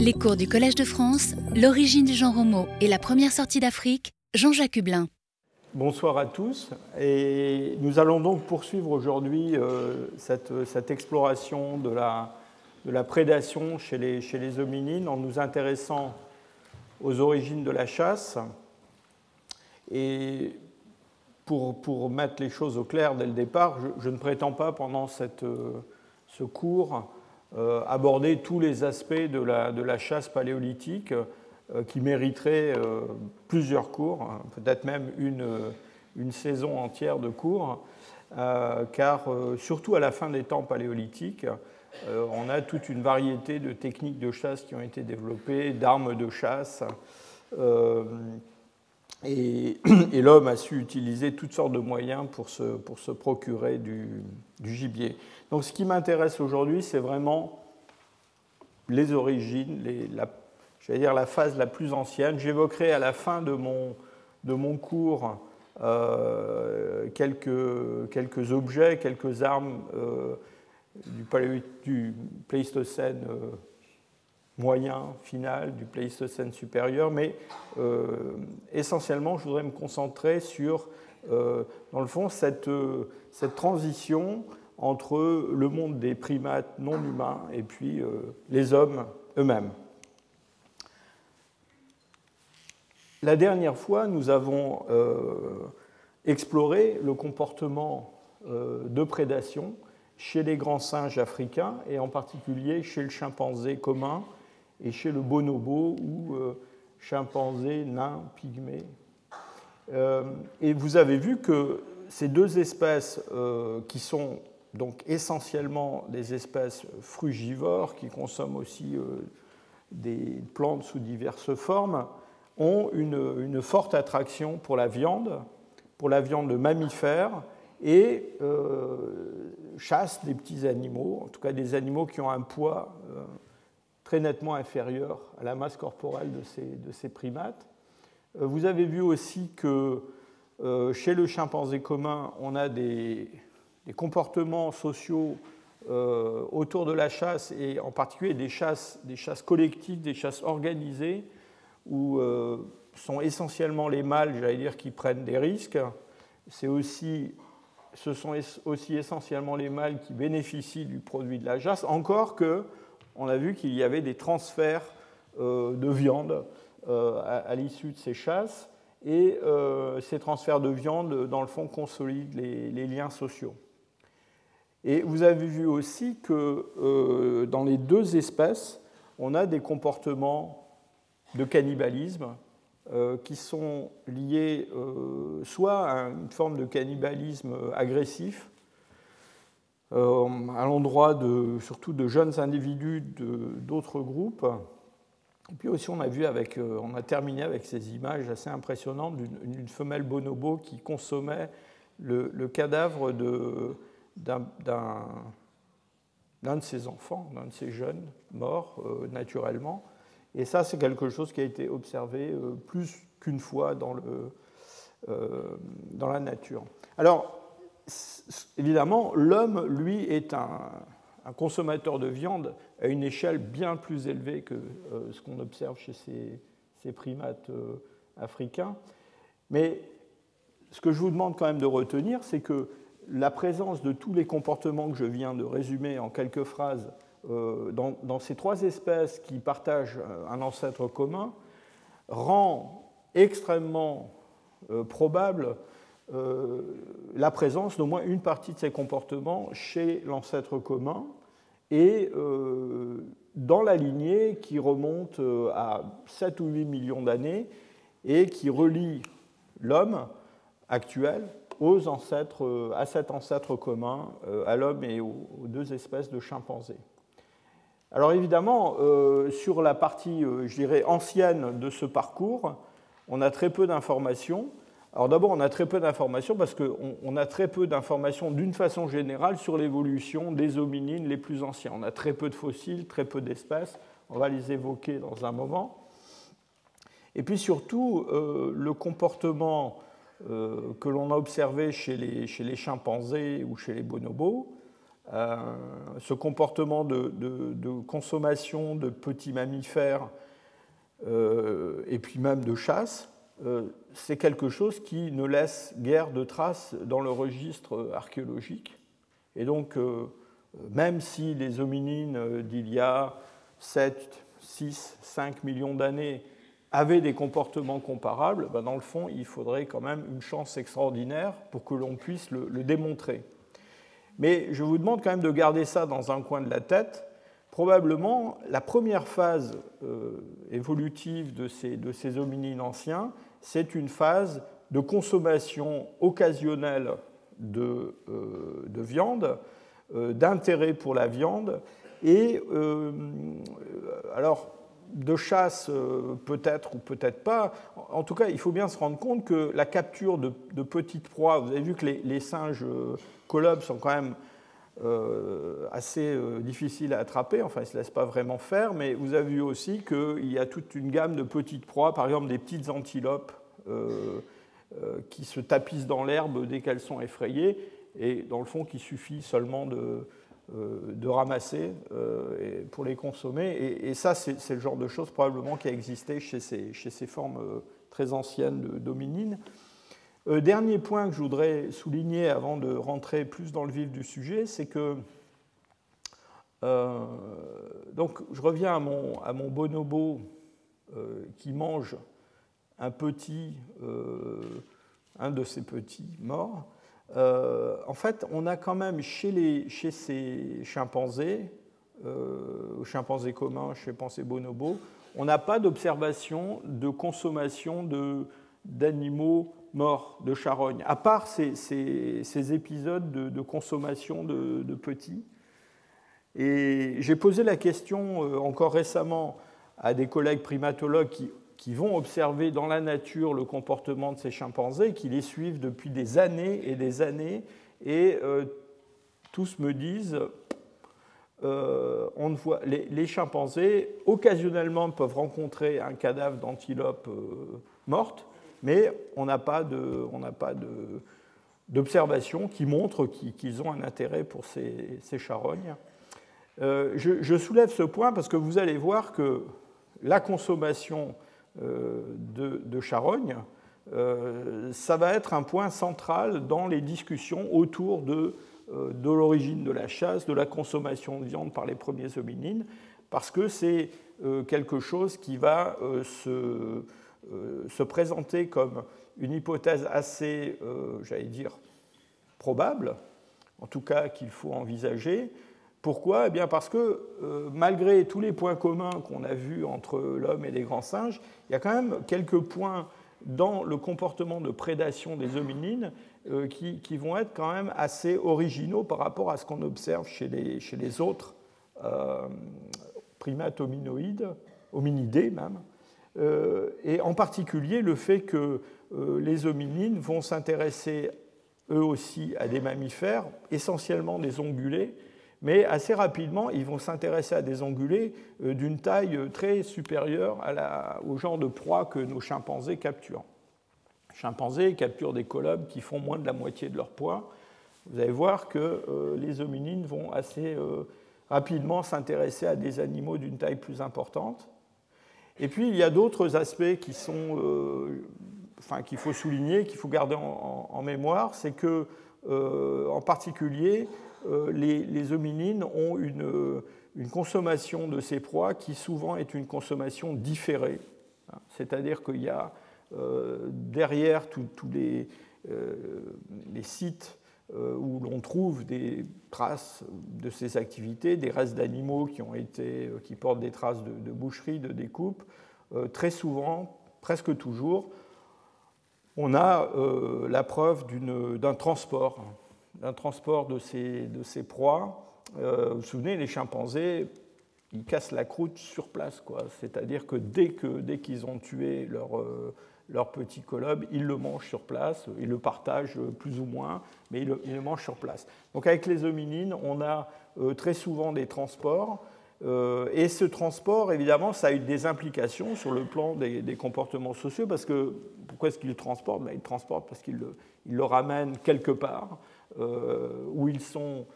Les cours du Collège de France, l'origine du genre Homo et la première sortie d'Afrique, Jean-Jacques Hublin. Bonsoir à tous. Et nous allons donc poursuivre aujourd'hui euh, cette, exploration de la, prédation chez les, hominines en nous intéressant aux origines de la chasse. Et pour, mettre les choses au clair dès le départ, je, ne prétends pas pendant cette, ce cours euh, aborder tous les aspects de la, chasse paléolithique euh, qui mériteraient euh, plusieurs cours, hein, peut-être même une, saison entière de cours, car surtout à la fin des temps paléolithiques, on a toute une variété de techniques de chasse qui ont été développées, d'armes de chasse. Et, l'homme a su utiliser toutes sortes de moyens pour se, procurer du gibier. Donc ce qui m'intéresse aujourd'hui, c'est vraiment les origines, les, la, phase la plus ancienne. J'évoquerai à la fin de mon, cours euh, quelques, objets, quelques armes euh, du, Pléistocène euh, moyen, final, du Pléistocène supérieur, mais essentiellement, je voudrais me concentrer sur, dans le fond, cette transition entre le monde des primates non humains et puis euh, les hommes eux-mêmes. La dernière fois, nous avons euh, exploré le comportement euh, de prédation chez les grands singes africains et en particulier chez le chimpanzé commun et chez le bonobo ou chimpanzé nain pygmée. et vous avez vu que ces deux espèces qui sont donc essentiellement des espèces frugivores qui consomment aussi euh, des plantes sous diverses formes, ont une, forte attraction pour la viande, pour la viande de mammifères, et euh, chassent des petits animaux, en tout cas des animaux qui ont un poids euh, très nettement inférieur à la masse corporelle de ces, de ces primates. Vous avez vu aussi que chez le chimpanzé commun, on a des, les comportements sociaux euh, autour de la chasse, et en particulier des chasses, des chasses collectives, des chasses organisées, où euh, sont essentiellement les mâles, j'allais dire, qui prennent des risques. C'est aussi, ce sont aussi essentiellement les mâles qui bénéficient du produit de la chasse, encore que on a vu qu'il y avait des transferts euh, de viande à, l'issue de ces chasses, et ces transferts de viande, dans le fond, consolident les liens sociaux. Et vous avez vu aussi que euh, dans les deux espèces, on a des comportements de cannibalisme euh, qui sont liés euh, soit à une forme de cannibalisme agressif, à l'endroit de, surtout de jeunes individus d'autres groupes. Et puis aussi, on a, vu avec, on a terminé avec ces images assez impressionnantes d'une femelle bonobo qui consommait le, le cadavre de, d'un de ses enfants, d'un de ses jeunes morts euh, naturellement. Et ça, c'est quelque chose qui a été observé euh, plus qu'une fois dans, le, euh, dans la nature. Alors, évidemment, l'homme, lui, est un, un, consommateur de viande à une échelle bien plus élevée que ce qu'on observe chez ces, ces primates africains. Mais ce que je vous demande quand même de retenir, c'est que la présence de tous les comportements que je viens de résumer en quelques phrases euh, dans, ces trois espèces qui partagent euh, un ancêtre commun rend extrêmement euh, probable la présence d'au moins une partie de ces comportements chez l'ancêtre commun et dans la lignée qui remonte à 7 ou 8 millions d'années et qui relie l'homme actuel aux ancêtres, euh, à cet ancêtre commun, euh, à l'homme et aux, deux espèces de chimpanzés. Alors évidemment, euh, sur la partie, je dirais, ancienne de ce parcours, on a très peu d'informations. Alors d'abord, on a très peu d'informations parce qu'on a très peu d'informations d'une façon générale sur l'évolution des hominines les plus anciens. On a très peu de fossiles, très peu d'espèces. On va les évoquer dans un moment. Et puis surtout, le comportement euh, que l'on a observé chez les, chez les, chimpanzés ou chez les bonobos ce comportement de, consommation de petits mammifères et puis même de chasse, c'est quelque chose qui ne laisse guère de traces dans le registre archéologique. Et donc, même si les hominines d'il y a 7, 6, 5 millions d'années avaient des comportements comparables, ben dans le fond, il faudrait quand même une chance extraordinaire pour que l'on puisse le, démontrer. Mais je vous demande quand même de garder ça dans un coin de la tête. Probablement, la première phase euh, évolutive de ces, hominines anciens, c'est une phase de consommation occasionnelle de, euh, de viande, euh, d'intérêt pour la viande, et alors de chasse peut-être ou peut-être pas. En tout cas, il faut bien se rendre compte que la capture de, petites proies, vous avez vu que les, singes euh, colobes sont quand même euh, assez euh, difficiles à attraper, enfin ils ne se laissent pas vraiment faire, mais vous avez vu aussi qu'il y a toute une gamme de petites proies, par exemple des petites antilopes qui se tapissent dans l'herbe dès qu'elles sont effrayées, et dans le fond qu'il suffit seulement de, euh, de ramasser euh, pour les consommer. Et, ça, c'est le genre de choses probablement qui a existé chez ces, chez ces formes euh, très anciennes d'hominines. Dernier point que je voudrais souligner avant de rentrer plus dans le vif du sujet, c'est que donc je reviens à mon, bonobo qui mange un petit, un de ces petits morts. Euh, en fait, on a quand même chez, les, chez ces chimpanzés, euh, chimpanzés communs, chimpanzés bonobos, on n'a pas d'observation de consommation d'animaux morts, de charognes, à part ces, ces, épisodes de, consommation de, de, petits. Et j'ai posé la question euh, encore récemment à des collègues primatologues qui qui vont observer dans la nature le comportement de ces chimpanzés, qui les suivent depuis des années et des années, et euh, tous me disent, euh, on voit, les, chimpanzés occasionnellement peuvent rencontrer un cadavre d'antilope euh, morte, mais on n'a pas de, on n'a pas de d'observation qui montre qu'ils ont un intérêt pour ces, charognes. Je, je, soulève ce point parce que vous allez voir que la consommation euh, de, de charogne, euh, ça va être un point central dans les discussions autour de, euh, de l'origine de la chasse, de la consommation de viande par les premiers hominines, parce que c'est quelque chose qui va se, se, présenter comme une hypothèse assez, j'allais dire, probable, en tout cas qu'il faut envisager, pourquoi? Eh bien Parce que euh, malgré tous les points communs qu'on a vus entre l'homme et les grands singes, il y a quand même quelques points dans le comportement de prédation des hominines euh, qui, vont être quand même assez originaux par rapport à ce qu'on observe chez les, autres euh, primates hominoïdes, hominidés même, et en particulier le fait que les hominines vont s'intéresser eux aussi à des mammifères, essentiellement des ongulés, mais assez rapidement, ils vont s'intéresser à des ongulés euh, d'une taille euh, très supérieure au genre de proie que nos chimpanzés capturent. Les chimpanzés capturent des colobes qui font moins de la moitié de leur poids. Vous allez voir que euh, les hominines vont assez rapidement s'intéresser à des animaux d'une taille plus importante. Et puis, il y a d'autres aspects qui sont, enfin, qu'il faut souligner, qu'il faut garder en, mémoire, c'est que, en particulier, euh, les, hominines ont une, consommation de ces proies qui souvent est une consommation différée. Hein. C'est-à-dire qu'il y a euh, derrière tous les, euh, les, sites où l'on trouve des traces de ces activités, des restes d'animaux qui, ont été, qui portent des traces de, de boucherie, de découpe, très souvent, presque toujours, on a la preuve d'un transport d'un transport de ces, de proies. Euh, vous vous souvenez, les chimpanzés, ils cassent la croûte sur place. C'est-à-dire que dès qu'ils dès ont tué leur, euh, leur petit colobe, ils le mangent sur place, ils le partagent plus ou moins, mais ils le, mangent sur place. Donc avec les hominines, on a euh, très souvent des transports. et ce transport, évidemment, ça a eu des implications sur le plan des, des comportements sociaux, parce que pourquoi est-ce qu'ils le transportent? Ben, Ils le transportent parce qu'ils le, ils le ramènent quelque part. Euh, où ils sont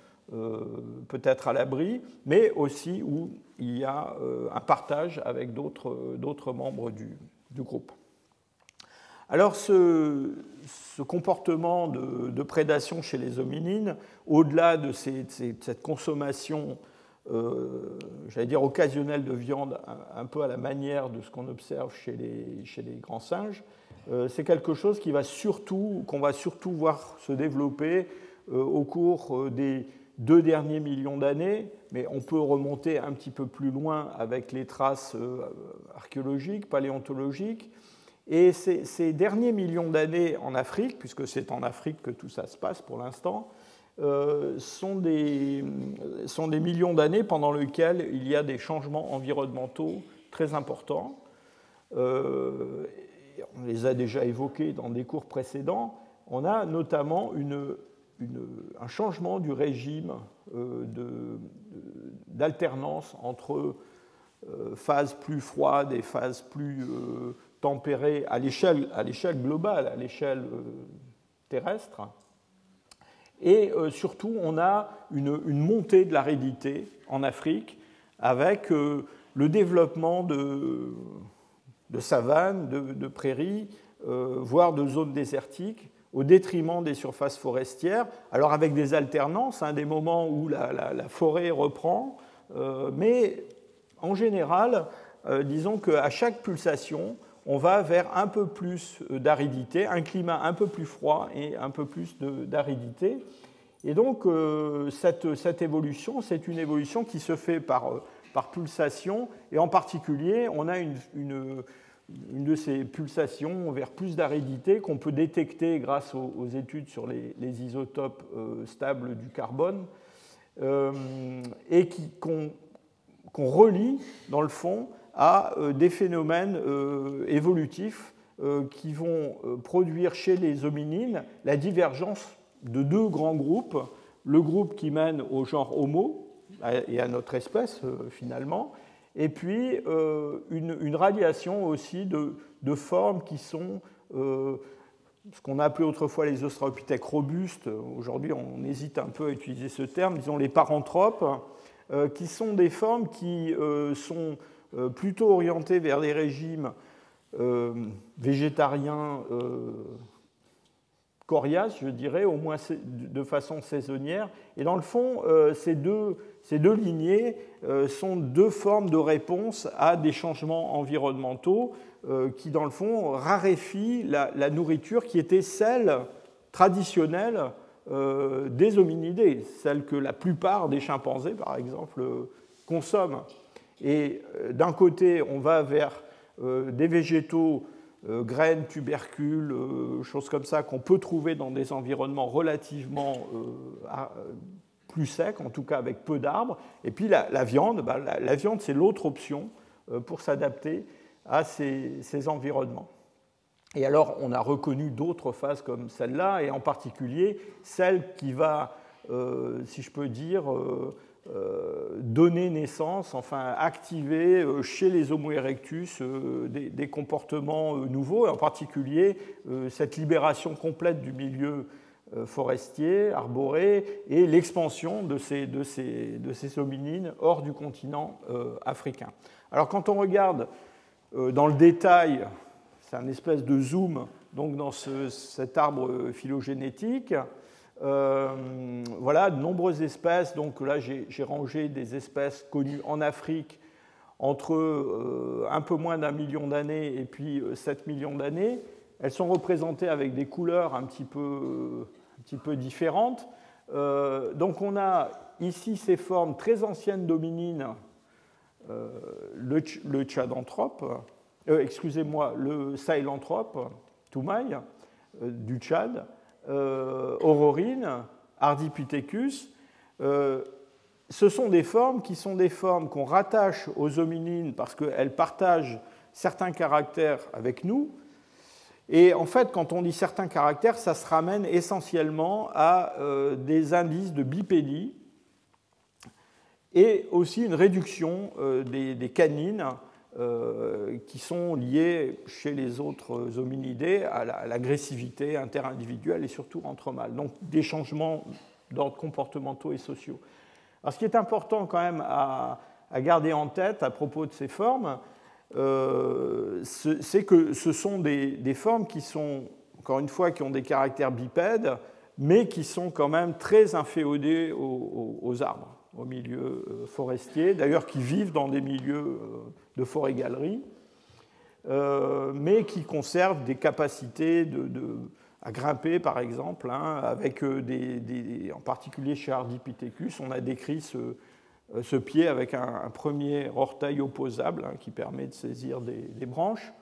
peut-être à l'abri, mais aussi où il y a un partage avec d'autres membres du, groupe. Alors ce, comportement de, prédation chez les hominines, au-delà de, cette consommation, euh, j'allais dire occasionnelle de viande, un, peu à la manière de ce qu'on observe chez les, grands singes, euh, c'est quelque chose qui va qu'on va surtout voir se développer euh, au cours des deux derniers millions d'années, mais on peut remonter un petit peu plus loin avec les traces archéologiques, paléontologiques. Et ces, derniers millions d'années en Afrique, puisque c'est en Afrique que tout ça se passe pour l'instant, euh, sont, des, sont des millions d'années pendant lesquelles il y a des changements environnementaux très importants. Euh, on les a déjà évoqués dans des cours précédents. On a notamment un changement du régime euh, d'alternance entre phases plus froides et phases plus tempéré à l'échelle globale, à l'échelle euh, terrestre. Et euh, surtout, on a une, montée de l'aridité en Afrique avec euh, le développement de, de savanes, de, prairies, voire de zones désertiques, au détriment des surfaces forestières. Alors avec des alternances, hein, des moments où la, forêt reprend, mais en général, disons qu'à chaque pulsation, on va vers un peu plus d'aridité, un climat un peu plus froid et un peu plus d'aridité. Et donc, euh, cette, évolution, c'est une évolution qui se fait par, pulsation, et en particulier, on a une, de ces pulsations vers plus d'aridité qu'on peut détecter grâce aux, études sur les, isotopes euh, stables du carbone, euh, et qu'on relie, dans le fond, à euh, des phénomènes euh, évolutifs qui vont produire chez les hominines la divergence de deux grands groupes, le groupe qui mène au genre Homo et à notre espèce finalement, et puis une, radiation aussi de, formes qui sont ce qu'on a appelé autrefois les australopithèques robustes, aujourd'hui on hésite un peu à utiliser ce terme, disons les paranthropes, qui sont des formes qui sont euh, plutôt orienté vers des régimes euh, végétariens euh, coriaces, je dirais, au moins de façon saisonnière. Et dans le fond, ces deux, ces deux lignées sont deux formes de réponse à des changements environnementaux qui, dans le fond, raréfient la, nourriture qui était celle traditionnelle des hominidés, celle que la plupart des chimpanzés, par exemple, consomment. Et euh, d'un côté, on va vers euh, des végétaux, euh, graines, tubercules, choses comme ça, qu'on peut trouver dans des environnements relativement plus secs, en tout cas avec peu d'arbres. Et puis la, viande, bah, la, viande, c'est l'autre option pour s'adapter à ces, environnements. Et alors, on a reconnu d'autres phases comme celle-là, et en particulier celle qui va, si je peux dire, euh, donner naissance, enfin activer euh, chez les Homo erectus euh, des, comportements nouveaux, et en particulier cette libération complète du milieu forestier, arboré, et l'expansion de ces, de, ces, de ces, hors du continent africain. Alors quand on regarde dans le détail, c'est un espèce de zoom donc dans cet arbre phylogénétique, euh, voilà, de nombreuses espèces. Donc là, j'ai rangé des espèces connues en Afrique entre euh, un peu moins d'un million d'années et puis 7 euh, millions d'années. Elles sont représentées avec des couleurs un petit peu, petit peu différentes. donc on a ici ces formes très anciennes d'hominines, le, le tchadanthrope, excusez-moi, le sahelanthrope, Toumaï, du Tchad, euh, aurorine, Ardipithecus, euh, ce sont des formes qui sont des formes qu'on rattache aux hominines parce qu'elles partagent certains caractères avec nous. Et en fait, quand on dit certains caractères, ça se ramène essentiellement à euh, des indices de bipédie et aussi une réduction des, canines euh, qui sont liées chez les autres hominidés à l'agressivité interindividuelle et surtout entre mâles. Donc des changements d'ordre comportementaux et sociaux. Alors, ce qui est important quand même à, garder en tête à propos de ces formes, c'est que ce sont des, formes qui sont, encore une fois, qui ont des caractères bipèdes, mais qui sont quand même très inféodés aux, arbres, aux milieux forestiers, d'ailleurs qui vivent dans des milieux de forêt-galerie. Euh, mais qui conservent des capacités de, à grimper, par exemple, hein, avec euh, des, en particulier chez Ardipithecus, on a décrit ce, euh, ce pied avec un, premier orteil opposable hein, qui permet de saisir des, branches.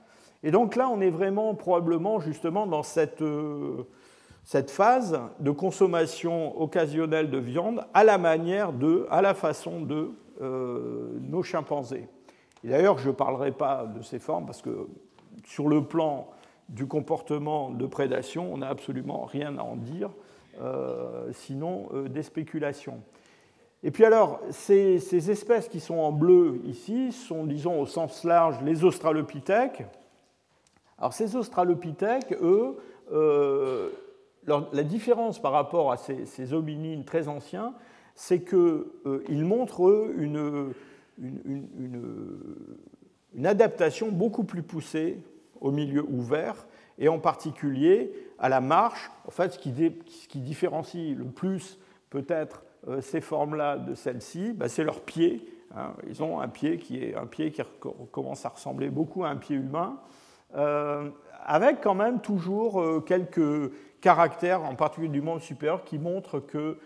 Et donc là, on est vraiment probablement justement dans cette, cette phase de consommation occasionnelle de viande à la manière de, à la façon de nos chimpanzés. Et d'ailleurs, je ne parlerai pas de ces formes parce que sur le plan du comportement de prédation, on n'a absolument rien à en dire, euh, sinon euh, des spéculations. Et puis alors, ces, espèces qui sont en bleu ici sont, disons, au sens large, les australopithèques. Alors ces australopithèques, eux, euh, la différence par rapport à ces, ces hominines très anciens, c'est qu'ils montrent, eux, une, adaptation beaucoup plus poussée au milieu ouvert et en particulier à la marche. En fait, ce qui, différencie le plus peut-être euh, ces formes-là de celles-ci, bah, c'est leur pied. Hein. Ils ont un pied qui est un pied qui commence à ressembler beaucoup à un pied humain, euh, avec quand même toujours euh, quelques caractères, en particulier du monde supérieur, qui montrent que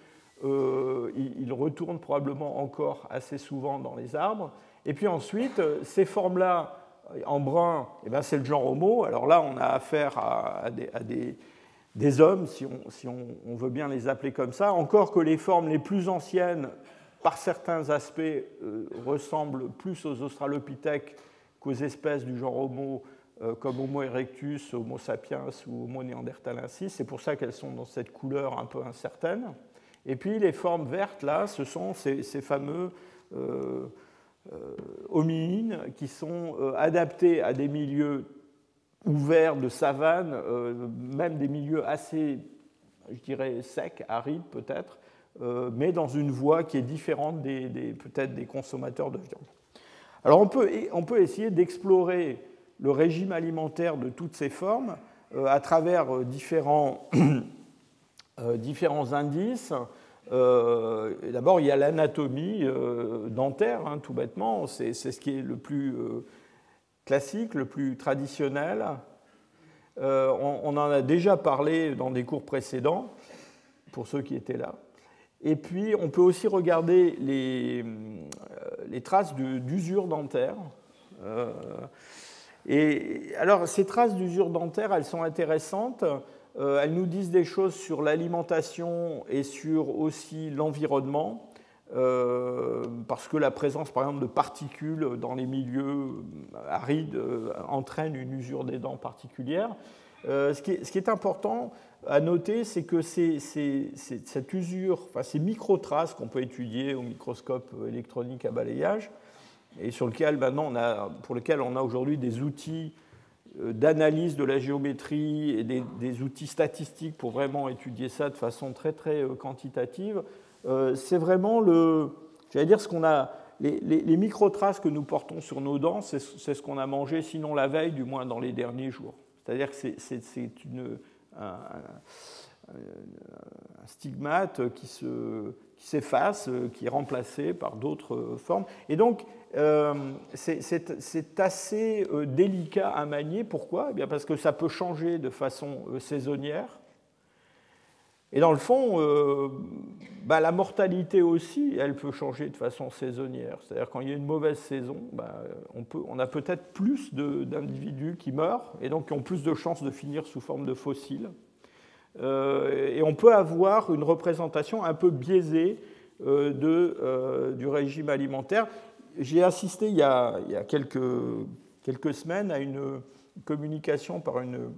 euh, il, retourne probablement encore assez souvent dans les arbres. Et puis ensuite, euh, ces formes-là, en brun, eh ben, c'est le genre Homo. Alors là, on a affaire à, des, hommes, si, on, veut bien les appeler comme ça. Encore que les formes les plus anciennes, par certains aspects, euh, ressemblent plus aux australopithèques qu'aux espèces du genre Homo, comme Homo erectus, Homo sapiens ou Homo neanderthalensis. C'est pour ça qu'elles sont dans cette couleur un peu incertaine. Et puis les formes vertes, là, ce sont ces, fameux euh, euh, hominines qui sont euh, adaptés à des milieux ouverts de savane, même des milieux assez, je dirais, secs, arides peut-être, mais dans une voie qui est différente des, peut-être des consommateurs de viande. Alors on peut, on peut essayer d'explorer le régime alimentaire de toutes ces formes à travers différents euh, différents indices. Euh, d'abord, il y a l'anatomie euh, dentaire, hein, tout bêtement. C'est ce qui est le plus classique, le plus traditionnel. On, on, en a déjà parlé dans des cours précédents, pour ceux qui étaient là. Et puis, on peut aussi regarder les, les traces d'usure dentaire. et alors, ces traces d'usure dentaire, elles sont intéressantes euh, elles nous disent des choses sur l'alimentation et sur aussi l'environnement, euh, parce que la présence, par exemple, de particules dans les milieux arides euh, entraîne une usure des dents particulière. Ce qui, est, important à noter, c'est que cette usure, enfin, ces micro-traces qu'on peut étudier au microscope électronique à balayage, et sur lequel maintenant pour lesquels on a aujourd'hui des outils euh, d'analyse de la géométrie et des, outils statistiques pour vraiment étudier ça de façon très très euh, quantitative, euh, c'est vraiment le, j'allais dire ce qu'on a, les, micro-traces que nous portons sur nos dents, c'est ce qu'on a mangé, sinon la veille, du moins dans les derniers jours. C'est-à-dire que c'est un, stigmate qui s'efface, qui, qui, est remplacé par d'autres formes. Et donc, euh, c'est assez euh, délicat à manier. Pourquoi? Eh bien Parce que ça peut changer de façon euh, saisonnière. Et dans le fond, bah, la mortalité aussi, elle peut changer de façon saisonnière. C'est-à-dire quand il y a une mauvaise saison, bah, on, a peut-être plus d'individus qui meurent et donc qui ont plus de chances de finir sous forme de fossiles. et on peut avoir une représentation un peu biaisée de, du régime alimentaire j'ai assisté il y a, quelques, semaines à une communication par une,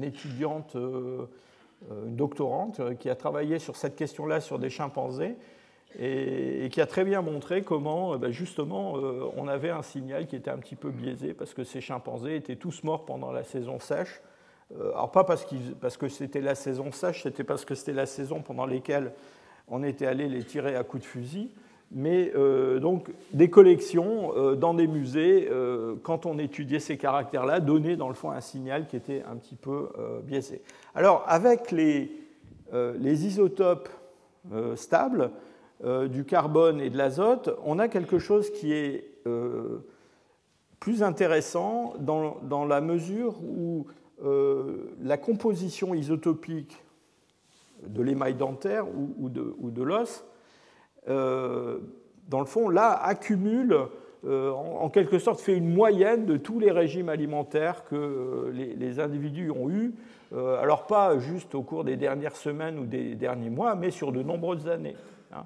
étudiante, euh, une doctorante, euh, qui a travaillé sur cette question-là sur des chimpanzés et, qui a très bien montré comment, euh, ben, justement, on avait un signal qui était un petit peu biaisé parce que ces chimpanzés étaient tous morts pendant la saison sèche. Alors pas parce, parce que c'était la saison sèche, c'était parce que c'était la saison pendant laquelle on était allé les tirer à coups de fusil, mais donc des collections dans des musées, quand on étudiait ces caractères-là, donnaient dans le fond un signal qui était un petit peu biaisé. Alors avec les, les isotopes stables, du carbone et de l'azote, on a quelque chose qui est plus intéressant dans, la mesure où euh, la composition isotopique de l'émail dentaire ou, de, l'os, euh, dans le fond, là, accumule, euh, en, quelque sorte, fait une moyenne de tous les régimes alimentaires que les, individus ont eus, alors pas juste au cours des dernières semaines ou des derniers mois, mais sur de nombreuses années. Hein.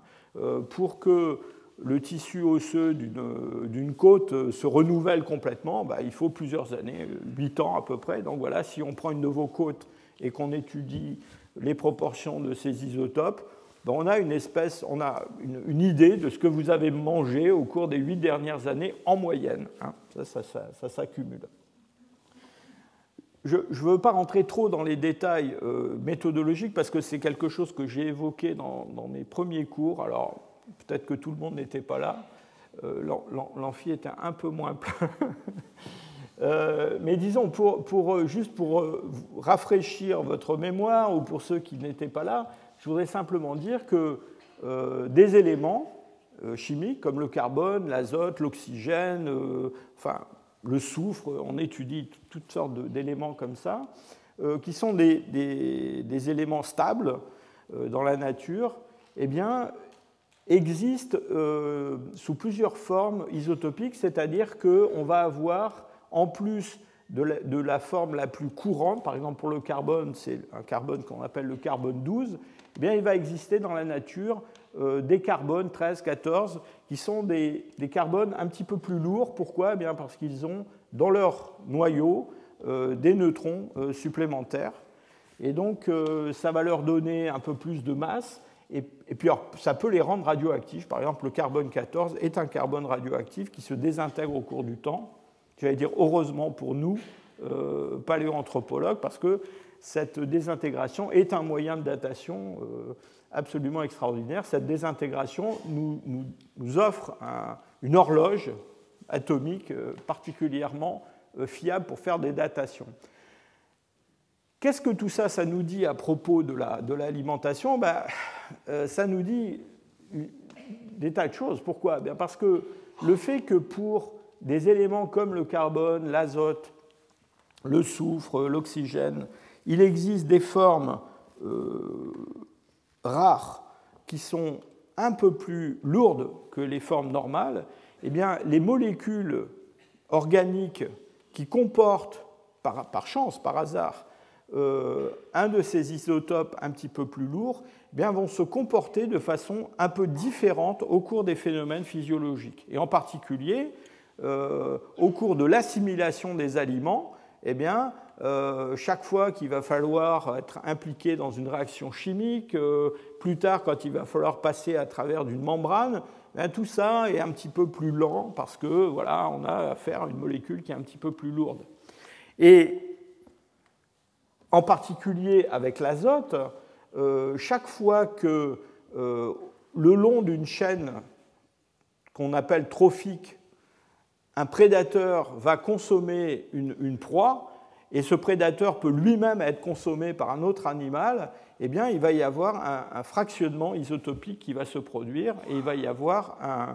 pour que le tissu osseux d'une côte se renouvelle complètement, bah, il faut plusieurs années, 8 ans à peu près. Donc voilà, si on prend une nouveau côte et qu'on étudie les proportions de ces isotopes, bah, on a une espèce, on a une, idée de ce que vous avez mangé au cours des 8 dernières années en moyenne. Hein. Ça, s'accumule. Je ne veux pas rentrer trop dans les détails euh, méthodologiques parce que c'est quelque chose que j'ai évoqué dans, mes premiers cours. Alors, Peut-être que tout le monde n'était pas là. Euh, l'amphi était un peu moins plein. Euh, mais disons, pour, euh, juste pour rafraîchir votre mémoire ou pour ceux qui n'étaient pas là, je voudrais simplement dire que des éléments chimiques comme le carbone, l'azote, l'oxygène, enfin le soufre, on étudie toutes sortes d'éléments comme ça, qui sont des, éléments stables dans la nature, eh bien, existe euh, sous plusieurs formes isotopiques, c'est-à-dire qu'on va avoir, en plus de la, forme la plus courante, par exemple pour le carbone, c'est un carbone qu'on appelle le carbone 12, eh bien, il va exister dans la nature euh, des carbones 13, 14, qui sont des, carbones un petit peu plus lourds. Pourquoi? Eh bien Parce qu'ils ont dans leur noyau euh, des neutrons supplémentaires. Et donc, ça va leur donner un peu plus de masse. Et, puis, ça peut les rendre radioactifs. Par exemple, le carbone 14 est un carbone radioactif qui se désintègre au cours du temps. Je vais dire heureusement pour nous, euh, paléoanthropologues, parce que cette désintégration est un moyen de datation euh, absolument extraordinaire. Cette désintégration nous, offre une horloge atomique euh, particulièrement euh, fiable pour faire des datations. Qu'est-ce que tout ça, nous dit à propos de l'alimentation? Ben, Ça nous dit des tas de choses. Pourquoi? Bien Parce que le fait que pour des éléments comme le carbone, l'azote, le soufre, l'oxygène, il existe des formes euh, rares qui sont un peu plus lourdes que les formes normales, eh bien, les molécules organiques qui comportent, par chance, par hasard, euh, un de ces isotopes un petit peu plus lourds eh bien, vont se comporter de façon un peu différente au cours des phénomènes physiologiques. Et en particulier, euh, au cours de l'assimilation des aliments, eh bien, euh, chaque fois qu'il va falloir être impliqué dans une réaction chimique, plus tard quand il va falloir passer à travers d'une membrane, eh tout ça est un petit peu plus lent parce que voilà, on a affaire à une molécule qui est un petit peu plus lourde. Et en particulier avec l'azote, euh, chaque fois que euh, le long d'une chaîne qu'on appelle trophique, un prédateur va consommer une, proie, et ce prédateur peut lui-même être consommé par un autre animal, eh bien, il va y avoir un, fractionnement isotopique qui va se produire, et il va y avoir un,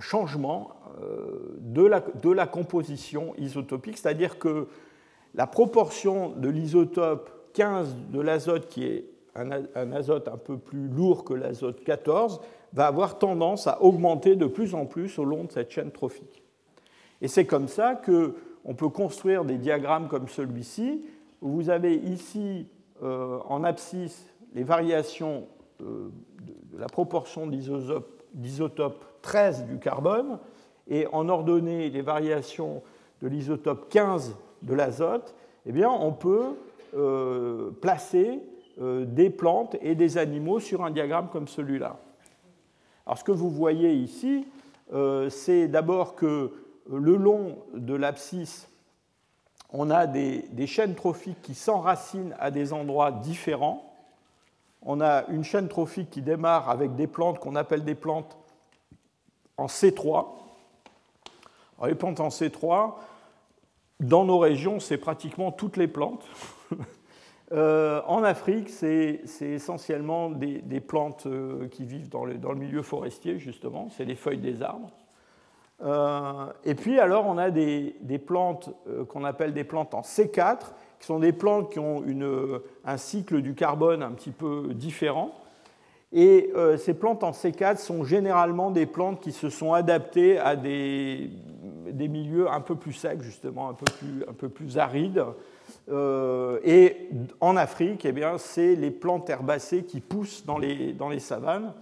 changement euh, de la, composition isotopique, c'est-à-dire que la proportion de l'isotope 15 de l'azote, qui est un, azote un peu plus lourd que l'azote 14, va avoir tendance à augmenter de plus en plus au long de cette chaîne trophique. Et c'est comme ça qu'on peut construire des diagrammes comme celui-ci, où vous avez ici euh, en abscisse les variations euh, de la proportion d'isotope 13 du carbone, et en ordonnée les variations de l'isotope 15 de l'azote, eh bien, on peut euh, placer des plantes et des animaux sur un diagramme comme celui-là. Alors, ce que vous voyez ici, c'est d'abord que le long de l'abscisse, on a des, chaînes trophiques qui s'enracinent à des endroits différents. On a une chaîne trophique qui démarre avec des plantes qu'on appelle des plantes en C3. les plantes en C3, dans nos régions, c'est pratiquement toutes les plantes. Euh, en Afrique, c'est essentiellement des, plantes euh, qui vivent dans le, milieu forestier, justement, c'est les feuilles des arbres. Euh, et puis alors, on a des, plantes qu'on appelle des plantes en C4, qui sont des plantes qui ont un cycle du carbone un petit peu différent. Et ces plantes en C4 sont généralement des plantes qui se sont adaptées à des, milieux un peu plus secs, justement, un peu plus, un peu plus arides. Euh, et en Afrique, eh c'est les plantes herbacées qui poussent dans les, dans les savanes.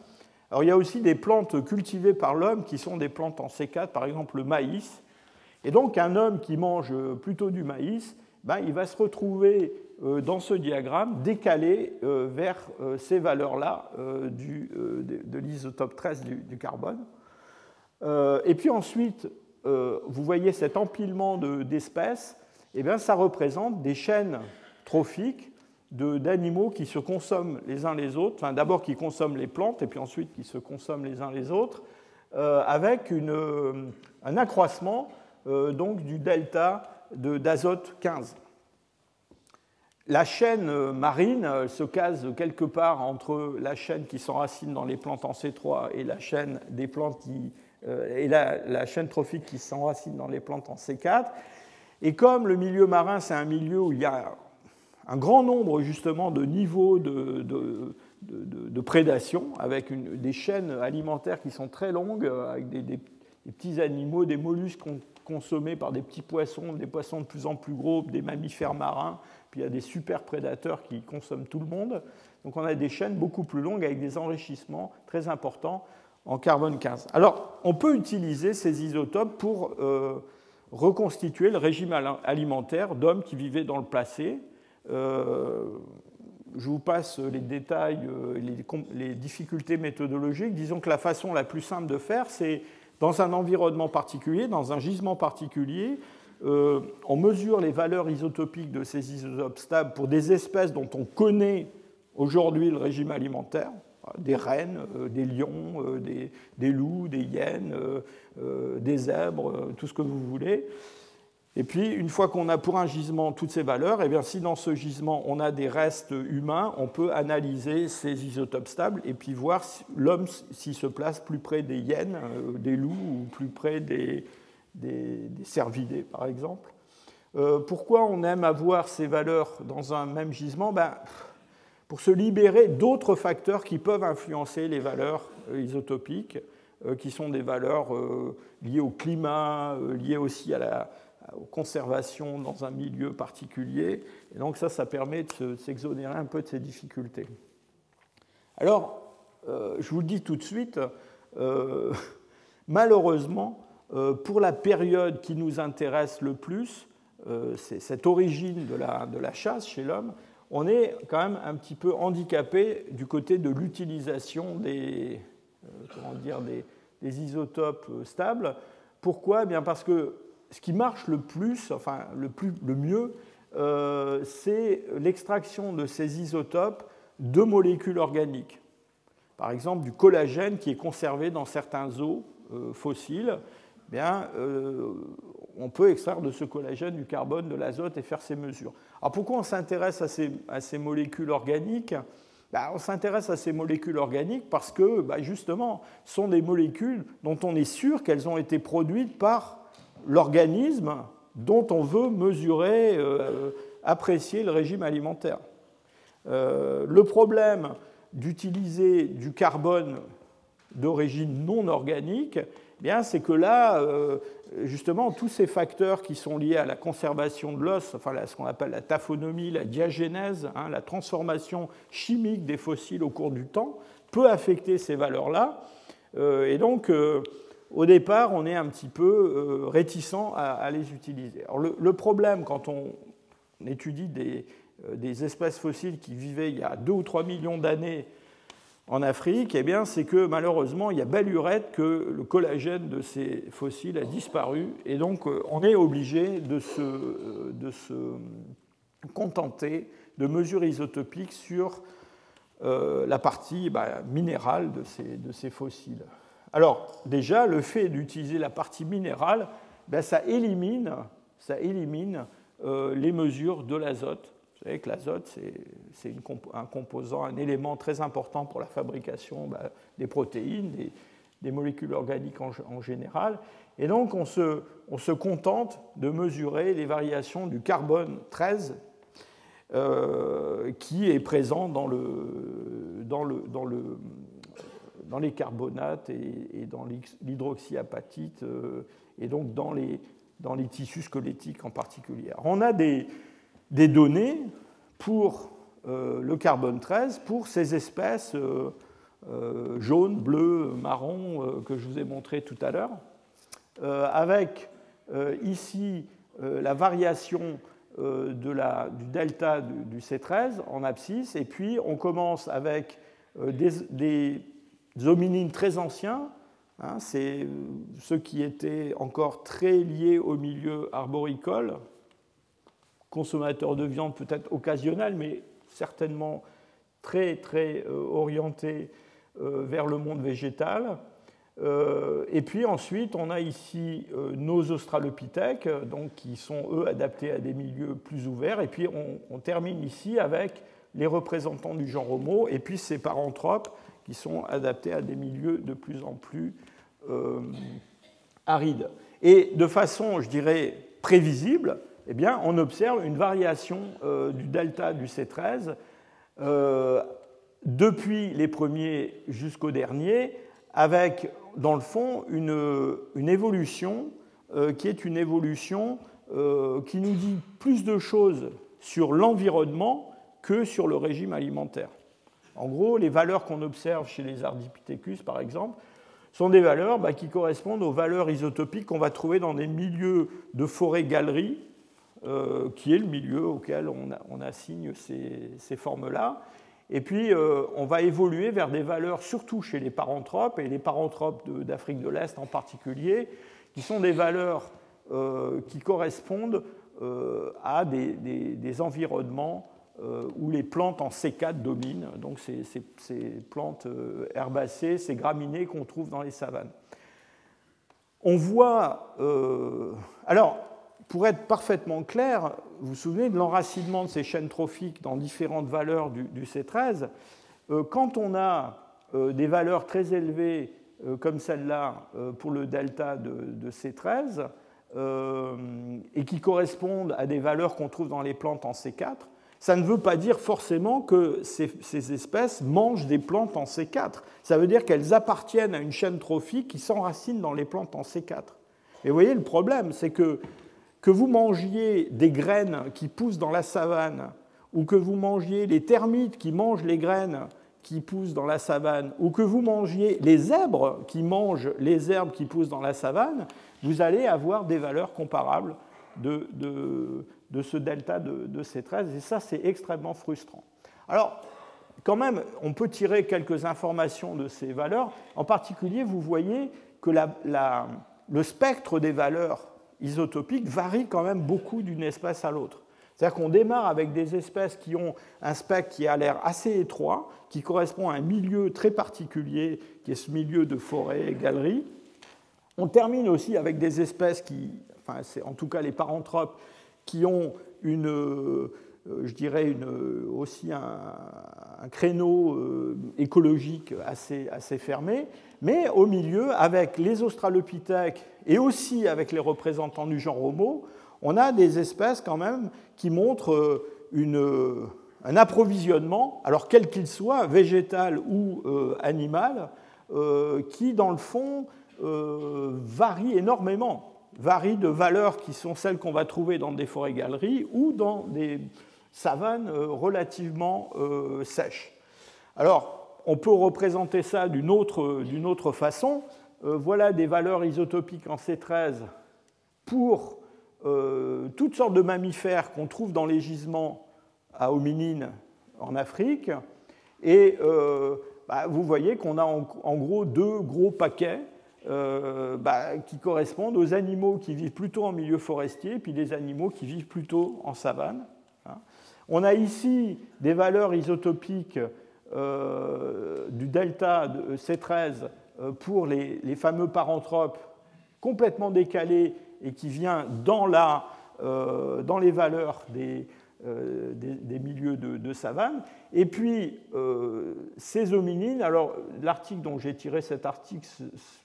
Alors, il y a aussi des plantes cultivées par l'homme qui sont des plantes en C4, par exemple le maïs. Et donc, un homme qui mange plutôt du maïs, ben, il va se retrouver euh, dans ce diagramme décalé euh, vers ces valeurs-là de, l'isotope 13 du, carbone. Et puis ensuite, vous voyez cet empilement d'espèces eh bien, ça représente des chaînes trophiques d'animaux qui se consomment les uns les autres, d'abord qui consomment les plantes et puis ensuite qui se consomment les uns les autres, euh, avec une, euh, un accroissement euh, donc, du delta d'azote 15. La chaîne marine se case quelque part entre la chaîne qui s'enracine dans les plantes en C3 et la chaîne des plantes qui, et la, la, chaîne trophique qui s'enracine dans les plantes en C4. Et comme le milieu marin, c'est un milieu où il y a un grand nombre justement de niveaux de, de, prédation, avec des chaînes alimentaires qui sont très longues, avec des, petits animaux, des mollusques consommés par des petits poissons, des poissons de plus en plus gros, des mammifères marins, puis il y a des super prédateurs qui consomment tout le monde. Donc on a des chaînes beaucoup plus longues avec des enrichissements très importants en carbone 15. Alors on peut utiliser ces isotopes pour... Euh, reconstituer le régime alimentaire d'hommes qui vivaient dans le passé. Euh, je vous passe les détails, euh, les, difficultés méthodologiques. Disons que la façon la plus simple de faire, c'est dans un environnement particulier, dans un gisement particulier, euh, on mesure les valeurs isotopiques de ces isotopes stables pour des espèces dont on connaît aujourd'hui le régime alimentaire des rennes, des lions, euh, des, loups, des hyènes, des zèbres, tout ce que vous voulez. Et puis, une fois qu'on a pour un gisement toutes ces valeurs, et eh bien, si dans ce gisement on a des restes humains, on peut analyser ces isotopes stables et puis voir l'homme s'il se place plus près des hyènes, des loups ou plus près des, des, cervidés, par exemple. pourquoi on aime avoir ces valeurs dans un même gisement? Ben, pour se libérer d'autres facteurs qui peuvent influencer les valeurs euh, isotopiques, euh, qui sont des valeurs euh, liées au climat, liées aussi à la conservation dans un milieu particulier. Et donc ça, ça permet de s'exonérer un peu de ces difficultés. Alors, je vous le dis tout de suite, malheureusement, pour la période qui nous intéresse le plus, c'est cette origine de la, de la chasse chez l'homme, on est quand même un petit peu handicapé du côté de l'utilisation des, euh, dire, des, isotopes euh, stables. Pourquoi? Eh bien Parce que ce qui marche le plus, enfin le, plus, le mieux, euh, c'est l'extraction de ces isotopes de molécules organiques. Par exemple, du collagène qui est conservé dans certains os fossiles. Eh bien, on peut extraire de ce collagène du carbone, de l'azote et faire ces mesures. Alors pourquoi on s'intéresse à ces, molécules organiques? Ben, On s'intéresse à ces molécules organiques parce que ben, justement, ce sont des molécules dont on est sûr qu'elles ont été produites par l'organisme dont on veut mesurer, euh, apprécier le régime alimentaire. Euh, le problème d'utiliser du carbone d'origine non organique, eh c'est que là, euh, justement, tous ces facteurs qui sont liés à la conservation de l'os, enfin ce qu'on appelle la taphonomie, la diagénèse, hein, la transformation chimique des fossiles au cours du temps, peut affecter ces valeurs-là. Et donc, au départ, on est un petit peu réticent à, les utiliser. Le, problème, quand on étudie des, des, espèces fossiles qui vivaient il y a 2 ou 3 millions d'années en Afrique, eh c'est que malheureusement, il y a belle lurette que le collagène de ces fossiles a disparu, et donc on est obligé de se, contenter de mesures isotopiques sur la partie bah, minérale de ces fossiles. Alors déjà, le fait d'utiliser la partie minérale, ben, ça élimine, euh, les mesures de l'azote. Vous savez que l'azote, c'est un composant, un élément très important pour la fabrication ben, des protéines, des, molécules organiques en, général. Et donc, on se, on se, contente de mesurer les variations du carbone 13 euh, qui est présent dans le dans les carbonates et, dans l'hydroxyapatite euh, et donc dans les, dans les tissus squelettiques en particulier. on a des, des données pour euh, le carbone 13 pour ces espèces euh, jaunes, bleues, marron que je vous ai montré tout à l'heure, avec ici la variation de la, du delta du, C13 en abscisse, et puis on commence avec des, des hominines très anciens, hein, c'est ceux qui étaient encore très liés au milieu arboricole, consommateurs de viande peut-être occasionnels, mais certainement très très euh, orientés euh, vers le monde végétal. Euh, et puis ensuite, on a ici nos australopithèques, donc, qui sont eux adaptés à des milieux plus ouverts. Et puis on, on termine ici avec les représentants du genre Homo, et puis ces paranthropes qui sont adaptés à des milieux de plus en plus euh, arides. Et de façon, je dirais, prévisible, eh on observe une variation euh, du delta du C13 euh, depuis les premiers jusqu'au dernier, avec, dans le fond, une évolution qui est une évolution qui nous dit plus de choses sur l'environnement que sur le régime alimentaire. En gros, les valeurs qu'on observe chez les Ardipithecus, par exemple, sont des valeurs bah, qui correspondent aux valeurs isotopiques qu'on va trouver dans des milieux de forêt-galerie, euh, qui est le milieu auquel on, assigne ces, formes-là. Et puis, euh, on va évoluer vers des valeurs, surtout chez les paranthropes, et les paranthropes d'Afrique de, l'Est en particulier, qui sont des valeurs euh, qui correspondent à des, environnements où les plantes en C4 dominent, donc ces, plantes euh, herbacées, ces graminées qu'on trouve dans les savanes. On voit. Euh, alors, pour être parfaitement clair, vous vous souvenez de l'enracinement de ces chaînes trophiques dans différentes valeurs du, C13 Quand on a des valeurs très élevées comme celle-là pour le delta de, de C13 et qui correspondent à des valeurs qu'on trouve dans les plantes en C4, ça ne veut pas dire forcément que ces, espèces mangent des plantes en C4. Ça veut dire qu'elles appartiennent à une chaîne trophique qui s'enracine dans les plantes en C4. Et vous voyez, le problème, c'est que que vous mangiez des graines qui poussent dans la savane, ou que vous mangiez les termites qui mangent les graines qui poussent dans la savane, ou que vous mangiez les zèbres qui mangent les herbes qui poussent dans la savane, vous allez avoir des valeurs comparables de, de ce delta de, C13, et ça, c'est extrêmement frustrant. Alors, quand même, on peut tirer quelques informations de ces valeurs. En particulier, vous voyez que le spectre des valeurs isotopiques varie quand même beaucoup d'une espèce à l'autre. C'est-à-dire qu'on démarre avec des espèces qui ont un spectre qui a l'air assez étroit, qui correspond à un milieu très particulier, qui est ce milieu de forêt et galerie. On termine aussi avec des espèces qui, enfin, c'est en tout cas les paranthropes, qui ont une, euh, aussi un, créneau euh, écologique assez, assez fermé, mais au milieu, avec les australopithèques et aussi avec les représentants du genre Homo, on a des espèces quand même qui montrent euh, une, un approvisionnement, alors quel qu'il soit, végétal ou animal, qui dans le fond varie énormément varient de valeurs qui sont celles qu'on va trouver dans des forêts-galeries ou dans des savanes euh, relativement euh, sèches. Alors, on peut représenter ça d'une autre, autre, façon. Euh, voilà des valeurs isotopiques en C13 pour toutes sortes de mammifères qu'on trouve dans les gisements à hominines en Afrique. Et bah, vous voyez qu'on a en, gros deux gros paquets euh, bah, qui correspondent aux animaux qui vivent plutôt en milieu forestier, puis des animaux qui vivent plutôt en savane. Hein. On a ici des valeurs isotopiques euh, du delta de C13 euh, pour les, fameux paranthropes complètement décalés et qui vient dans, la, dans les valeurs des, des, milieux de, savane. Et puis, ces hominines, alors l'article dont j'ai tiré cet article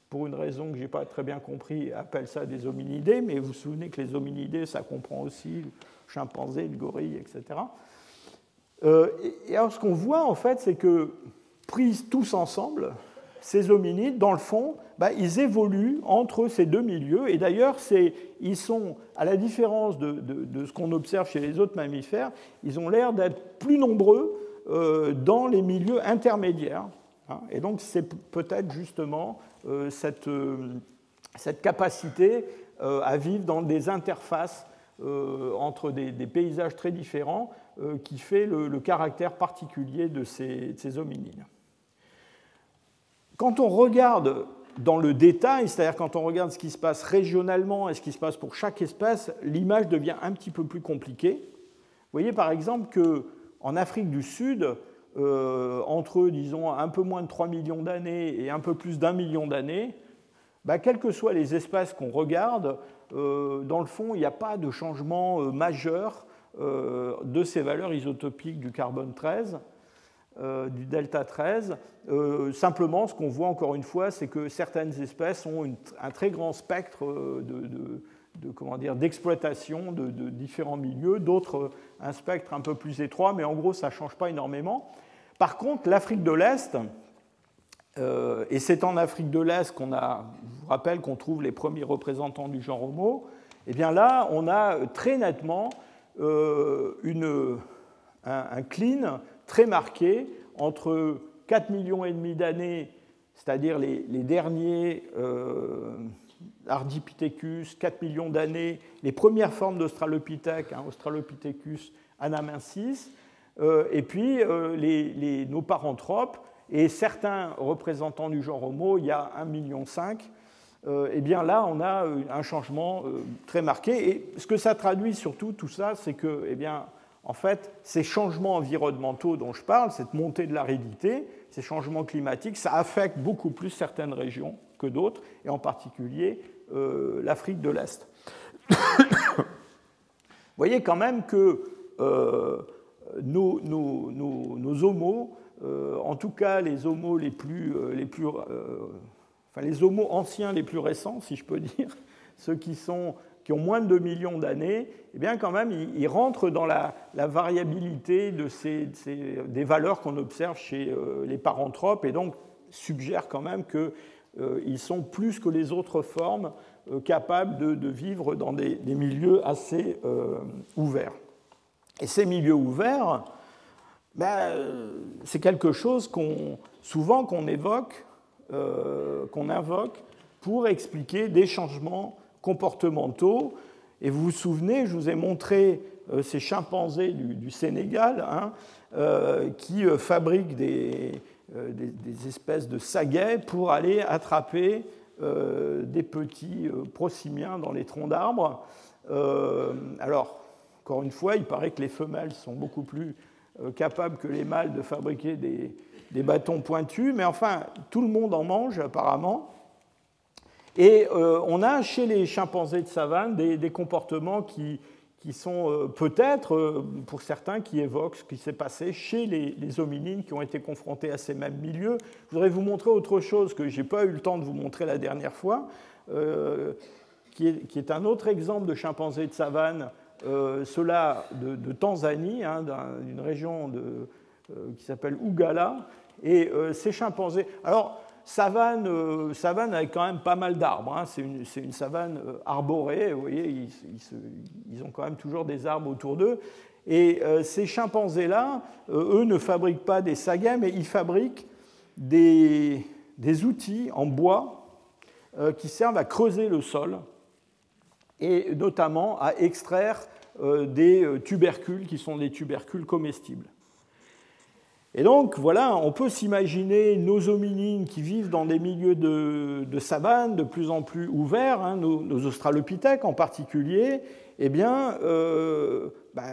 pour une raison que je n'ai pas très bien compris, appelle ça des hominidés, mais vous vous souvenez que les hominidés, ça comprend aussi le chimpanzé, le gorille, etc. Euh, et alors ce qu'on voit en fait, c'est que pris tous ensemble, ces hominides, dans le fond, bah, ils évoluent entre ces deux milieux. Et d'ailleurs, ils sont, à la différence de, de, ce qu'on observe chez les autres mammifères, ils ont l'air d'être plus nombreux euh, dans les milieux intermédiaires. Hein. Et donc, c'est peut-être justement euh, cette, euh, cette, capacité euh, à vivre dans des interfaces entre des, paysages très différents qui fait le, caractère particulier de ces, ces, hominines. Quand on regarde dans le détail, c'est-à-dire quand on regarde ce qui se passe régionalement et ce qui se passe pour chaque espèce, l'image devient un petit peu plus compliquée. Vous voyez par exemple qu'en Afrique du Sud, euh, entre, disons, un peu moins de 3 millions d'années et un peu plus d'un million d'années, bah, que soient les espaces qu'on regarde, euh, dans le fond, il n'y a pas de changement euh, majeur de ces valeurs isotopiques du carbone 13, du delta 13. simplement, ce qu'on voit encore une fois, c'est que certaines espèces ont un très grand spectre de de comment dire d'exploitation de, différents milieux, d'autres un spectre un peu plus étroit, mais en gros ça ne change pas énormément. Par contre, l'Afrique de l'Est, euh, et c'est en Afrique de l'Est qu'on a, je vous rappelle qu'on trouve les premiers représentants du genre Homo, eh bien là on a très nettement euh, une, un, clean très marqué entre 4 millions d'années, c'est-à-dire les, derniers euh, Ardipithecus, 4 millions d'années, les premières formes d'Australopithèque, hein, Australopithecus anamensis, et puis euh, les, nos paranthropes, et certains représentants du genre Homo, il y a 1,5 million. Euh, et bien là, on a un changement très marqué. Et ce que ça traduit surtout, tout ça, c'est que, eh bien, en fait, ces changements environnementaux dont je parle, cette montée de l'aridité, ces changements climatiques, ça affecte beaucoup plus certaines régions que d'autres, et en particulier euh, l'Afrique de l'Est. Vous voyez quand même que euh, nos, homos, euh, en tout cas les homos les homos anciens les plus récents, si je peux dire, ceux qui ont moins de 2 millions d'années, eh quand même, ils, rentrent dans la, variabilité des valeurs qu'on observe chez les paranthropes et donc suggèrent quand même que euh, ils sont plus que les autres formes euh, capables de, vivre dans des, milieux assez euh, ouverts. Et ces milieux ouverts, ben, c'est quelque chose qu'on, souvent qu'on évoque, qu'on invoque pour expliquer des changements comportementaux. Et vous vous souvenez, je vous ai montré ces chimpanzés du, Sénégal hein, qui fabriquent des, euh, des, espèces de saguets pour aller attraper euh, des petits euh, prosimiens dans les troncs d'arbres. alors, encore une fois, il paraît que les femelles sont beaucoup plus capables que les mâles de fabriquer des, bâtons pointus, mais enfin, tout le monde en mange apparemment. Et on a chez les chimpanzés de savane des comportements qui, sont euh, peut-être, euh, pour certains, qui évoquent ce qui s'est passé chez les, hominines qui ont été confrontés à ces mêmes milieux. Je voudrais vous montrer autre chose que je n'ai pas eu le temps de vous montrer la dernière fois, euh, qui, est, un autre exemple de chimpanzé de savane, cela de, Tanzanie, hein, d'une région de, qui s'appelle Ougala. Et ces chimpanzés. Alors, savane, euh, savane avec quand même pas mal d'arbres. Hein. C'est une, savane euh, arborée, vous voyez, ils, ont quand même toujours des arbres autour d'eux. Et euh, ces chimpanzés-là, eux ne fabriquent pas des sagas, mais ils fabriquent des outils en bois qui servent à creuser le sol et notamment à extraire des tubercules qui sont des tubercules comestibles. Et donc, voilà, on peut s'imaginer nos hominines qui vivent dans des milieux de, savane de plus en plus ouverts, hein, nos, australopithèques en particulier, eh bien, euh, bah,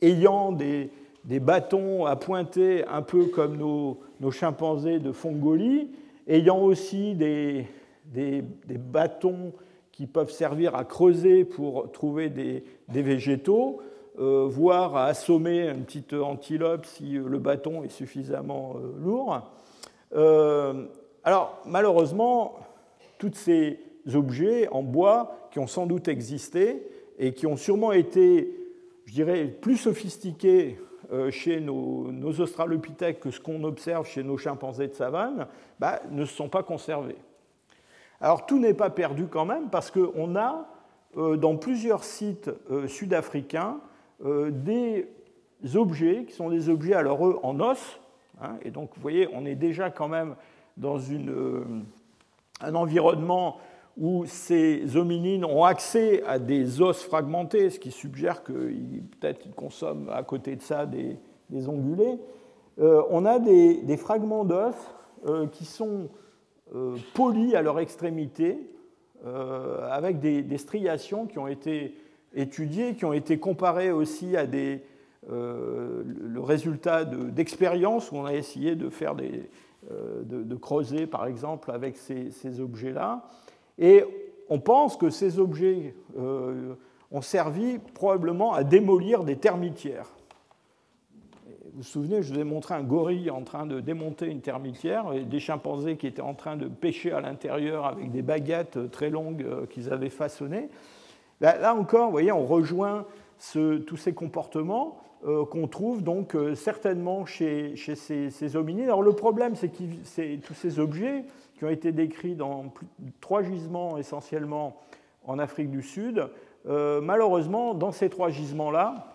ayant des, bâtons à pointer un peu comme nos, chimpanzés de Fongolie, ayant aussi des, bâtons qui peuvent servir à creuser pour trouver des végétaux, euh, voire à assommer une petite antilope si le bâton est suffisamment euh, lourd. Euh, alors, malheureusement, tous ces objets en bois qui ont sans doute existé et qui ont sûrement été, je dirais, plus sophistiqués chez nos, australopithèques que ce qu'on observe chez nos chimpanzés de savane, bah, ne se sont pas conservés. Alors tout n'est pas perdu quand même parce qu'on a dans plusieurs sites sud-africains euh, des objets qui sont des objets alors eux en os. Hein, et donc vous voyez, on est déjà quand même dans euh, un environnement où ces hominines ont accès à des os fragmentés, ce qui suggère que peut-être ils consomment à côté de ça des, ongulés. Euh, on a des fragments d'os qui sont polis à leur extrémité, avec des, striations qui ont été étudiés, qui ont été comparés aussi à des, euh, le résultat d'expériences où on a essayé de faire des, euh, de, creuser, par exemple, avec ces, objets-là. Et on pense que ces objets euh, ont servi probablement à démolir des termitières. Vous souvenez, je vous ai montré un gorille en train de démonter une termitière et des chimpanzés qui étaient en train de pêcher à l'intérieur avec des baguettes très longues qu'ils avaient façonnées. Là, encore, vous on rejoint tous ces comportements euh, qu'on trouve donc euh, certainement chez, ces, hominines. Alors le problème, c'est que tous ces objets qui ont été décrits dans trois gisements essentiellement en Afrique du Sud, euh, malheureusement, dans ces trois gisements-là,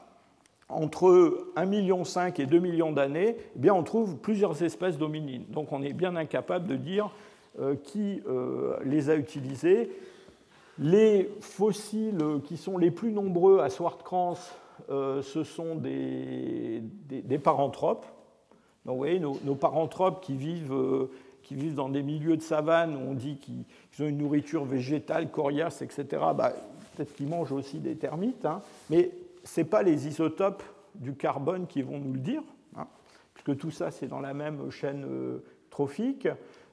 entre 1,5 million et 2 millions d'années, eh bien, on trouve plusieurs espèces d'hominines. Donc on est bien incapable de dire qui les a utilisées. Les fossiles qui sont les plus nombreux à Swartkrans, euh, ce sont des, paranthropes. Donc, vous voyez, nos, paranthropes qui vivent, euh, qui vivent, dans des milieux de savane où on dit qu'ils ont une nourriture végétale, coriace, etc., bah, peut-être qu'ils mangent aussi des termites, hein. mais ce n'est pas les isotopes du carbone qui vont nous le dire, hein, puisque tout ça, c'est dans la même chaîne euh, trophique.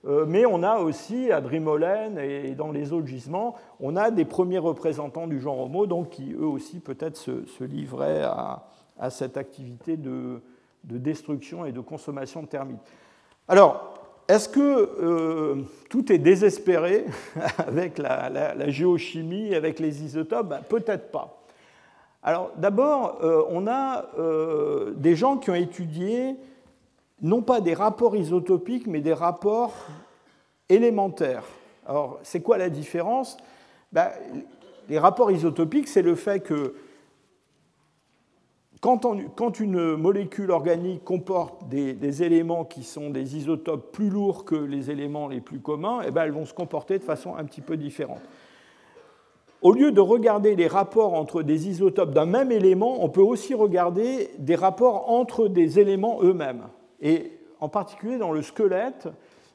Euh, mais on a aussi à Drimolen et dans les autres gisements, on a des premiers représentants du genre Homo, donc qui eux aussi peut-être se, livraient à, cette activité de, destruction et de consommation de. Alors, est-ce que euh, tout est désespéré avec la, géochimie, avec les isotopes? Ben, Peut-être pas. Alors d'abord, euh, on a des gens qui ont étudié non pas des rapports isotopiques, mais des rapports élémentaires. Alors, c'est quoi la différence? Ben, Les rapports isotopiques, c'est le fait que quand, une molécule organique comporte des, éléments qui sont des isotopes plus lourds que les éléments les plus communs, eh ben, elles vont se comporter de façon un petit peu différente. Au lieu de regarder les rapports entre des isotopes d'un même élément, on peut aussi regarder des rapports entre des éléments eux-mêmes. Et en particulier dans le squelette,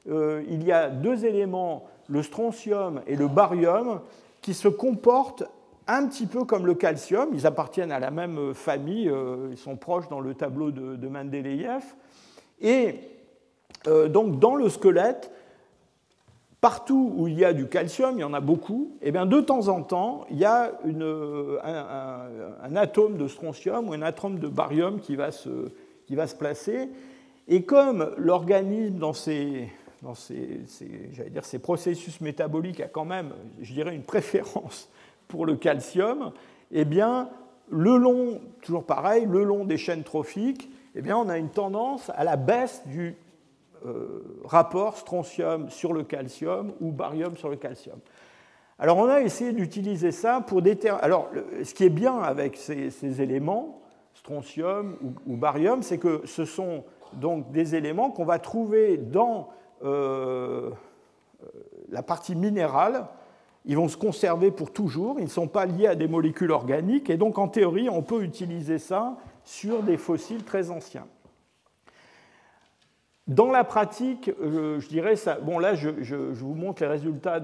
euh, il y a deux éléments, le strontium et le barium, qui se comportent un petit peu comme le calcium. Ils appartiennent à la même famille, euh, ils sont proches dans le tableau de, Mendeleïev. Et euh, donc dans le squelette, partout où il y a du calcium, il y en a beaucoup, et eh bien de temps en temps, il y a un, atome de strontium ou un atome de barium qui va se, qui va se placer. Et comme l'organisme, dans ses, dans dire, ces, processus métaboliques a quand même, je dirais, une préférence pour le calcium, eh bien, le long, toujours pareil, le long des chaînes trophiques, eh bien, on a une tendance à la baisse du rapport strontium sur le calcium ou barium sur le calcium. Alors, on a essayé d'utiliser ça pour déterminer. Alors, ce qui est bien avec ces, éléments, strontium ou barium, c'est que ce sont donc des éléments qu'on va trouver dans euh, la partie minérale. Ils vont se conserver pour toujours, ils ne sont pas liés à des molécules organiques, et donc en théorie, on peut utiliser ça sur des fossiles très anciens. Dans la pratique, je, dirais ça. Bon, là, je, vous montre les résultats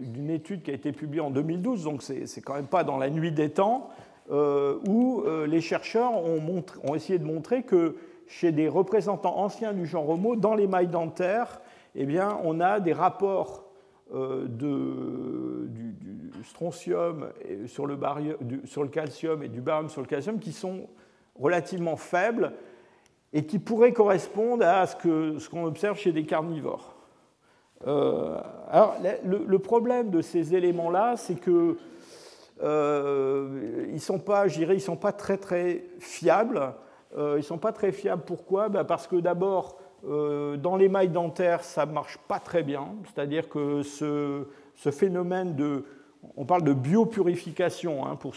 d'une étude qui a été publiée en 2012, donc c'est quand même pas dans la nuit des temps, où les chercheurs ont, essayé de montrer que chez des représentants anciens du genre Homo, dans les mailles dentaires, eh bien, on a des rapports euh, de, du, strontium sur le, sur le calcium et du barium sur le calcium qui sont relativement faibles et qui pourraient correspondre à ce qu'on ce observe chez des carnivores. Euh, alors, le, problème de ces éléments-là, c'est que euh, ils sont pas, ils sont pas très très fiables. ils ne sont pas très fiables. Pourquoi? Ben, Parce que d'abord, euh, dans les mailles dentaires, ça marche pas très bien. C'est-à-dire que ce, phénomène de. On parle de biopurification hein, pour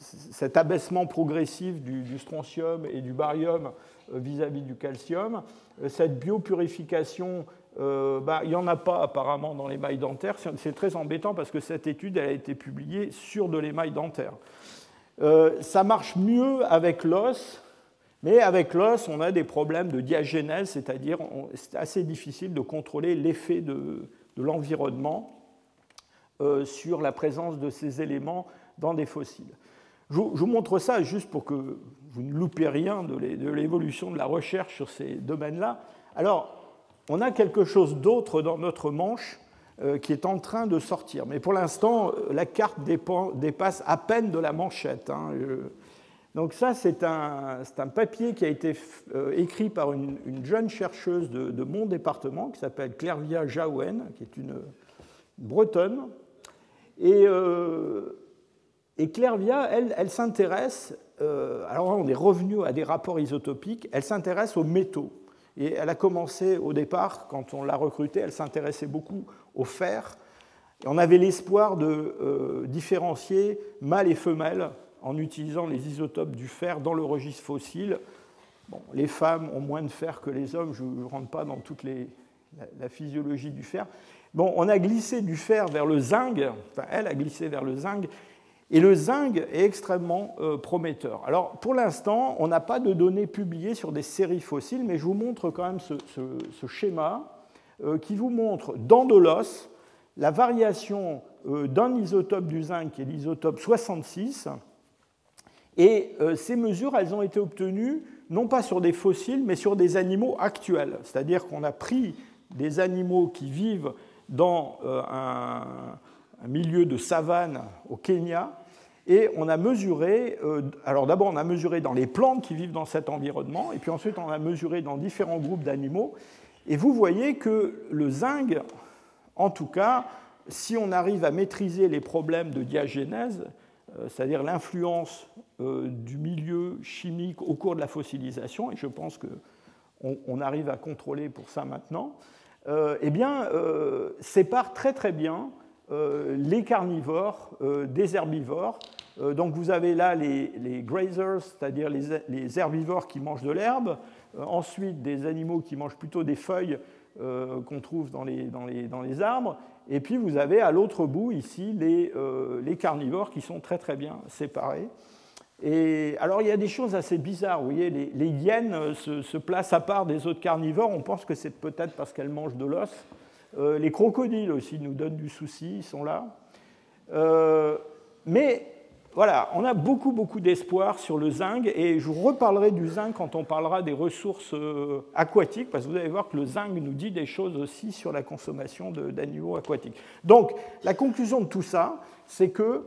cet abaissement progressif du, strontium et du barium euh, vis-à-vis du calcium. Euh, cette biopurification, bah, il n'y en a pas apparemment dans les mailles dentaires. C'est très embêtant parce que cette étude elle a été publiée sur de l'émail dentaire. ça marche mieux avec l'os mais avec l'os, on a des problèmes de diagénèse, c'est-à-dire c'est assez difficile de contrôler l'effet de, l'environnement euh, sur la présence de ces éléments dans des fossiles. Je vous, montre ça juste pour que vous ne loupiez rien de l'évolution de la recherche sur ces domaines-là. Alors, on a quelque chose d'autre dans notre manche euh, qui est en train de sortir. Mais pour l'instant, la carte dépasse à peine de la manchette. Hein. Donc ça, c'est un, papier qui a été euh, écrit par une, jeune chercheuse de, mon département qui s'appelle Clairvia Jaouen, qui est une, bretonne. Et, euh, Clairvia, elle, elle s'intéresse, euh, alors on est revenu à des rapports isotopiques, elle s'intéresse aux métaux. Et elle a commencé au départ, quand on l'a recrutée, elle s'intéressait beaucoup au fer. Et on avait l'espoir de différencier mâles et femelles en utilisant les isotopes du fer dans le registre fossile. Bon, les femmes ont moins de fer que les hommes, je ne rentre pas dans toute la, physiologie du fer. Bon, on a glissé du fer vers le zinc, enfin elle a glissé vers le zinc, et le zinc est extrêmement euh, prometteur. Alors pour l'instant, on n'a pas de données publiées sur des séries fossiles, mais je vous montre quand même ce, schéma euh, qui vous montre dans de l'os la variation euh, d'un isotope du zinc qui est l'isotope 66 et ces mesures, elles ont été obtenues non pas sur des fossiles, mais sur des animaux actuels. C'est-à-dire qu'on a pris des animaux qui vivent dans euh, un, milieu de savane au Kenya, et on a mesuré, euh, alors d'abord on a mesuré dans les plantes qui vivent dans cet environnement, et puis ensuite on a mesuré dans différents groupes d'animaux, et vous voyez que le zinc, en tout cas, si on arrive à maîtriser les problèmes de diagénèse, euh, c'est-à-dire l'influence euh, du milieu chimique au cours de la fossilisation, et je pense qu'on on arrive à contrôler pour ça maintenant, euh, eh bien, sépare très très bien les carnivores des herbivores. donc vous avez là les, grazers, c'est-à-dire les, herbivores qui mangent de l'herbe, ensuite des animaux qui mangent plutôt des feuilles qu'on trouve dans les, arbres, et puis vous avez à l'autre bout ici les, euh, carnivores qui sont très très bien séparés. Et alors il y a des choses assez bizarres. Vous voyez, les, hyènes euh, se, placent à part des autres carnivores. On pense que c'est peut-être parce qu'elles mangent de l'os. Euh, les crocodiles aussi nous donnent du souci, ils sont là. mais voilà, on a beaucoup, beaucoup d'espoir sur le zinc, et je vous reparlerai du zinc quand on parlera des ressources euh, aquatiques, parce que vous allez voir que le zinc nous dit des choses aussi sur la consommation d'animaux aquatiques. Donc, la conclusion de tout ça, c'est que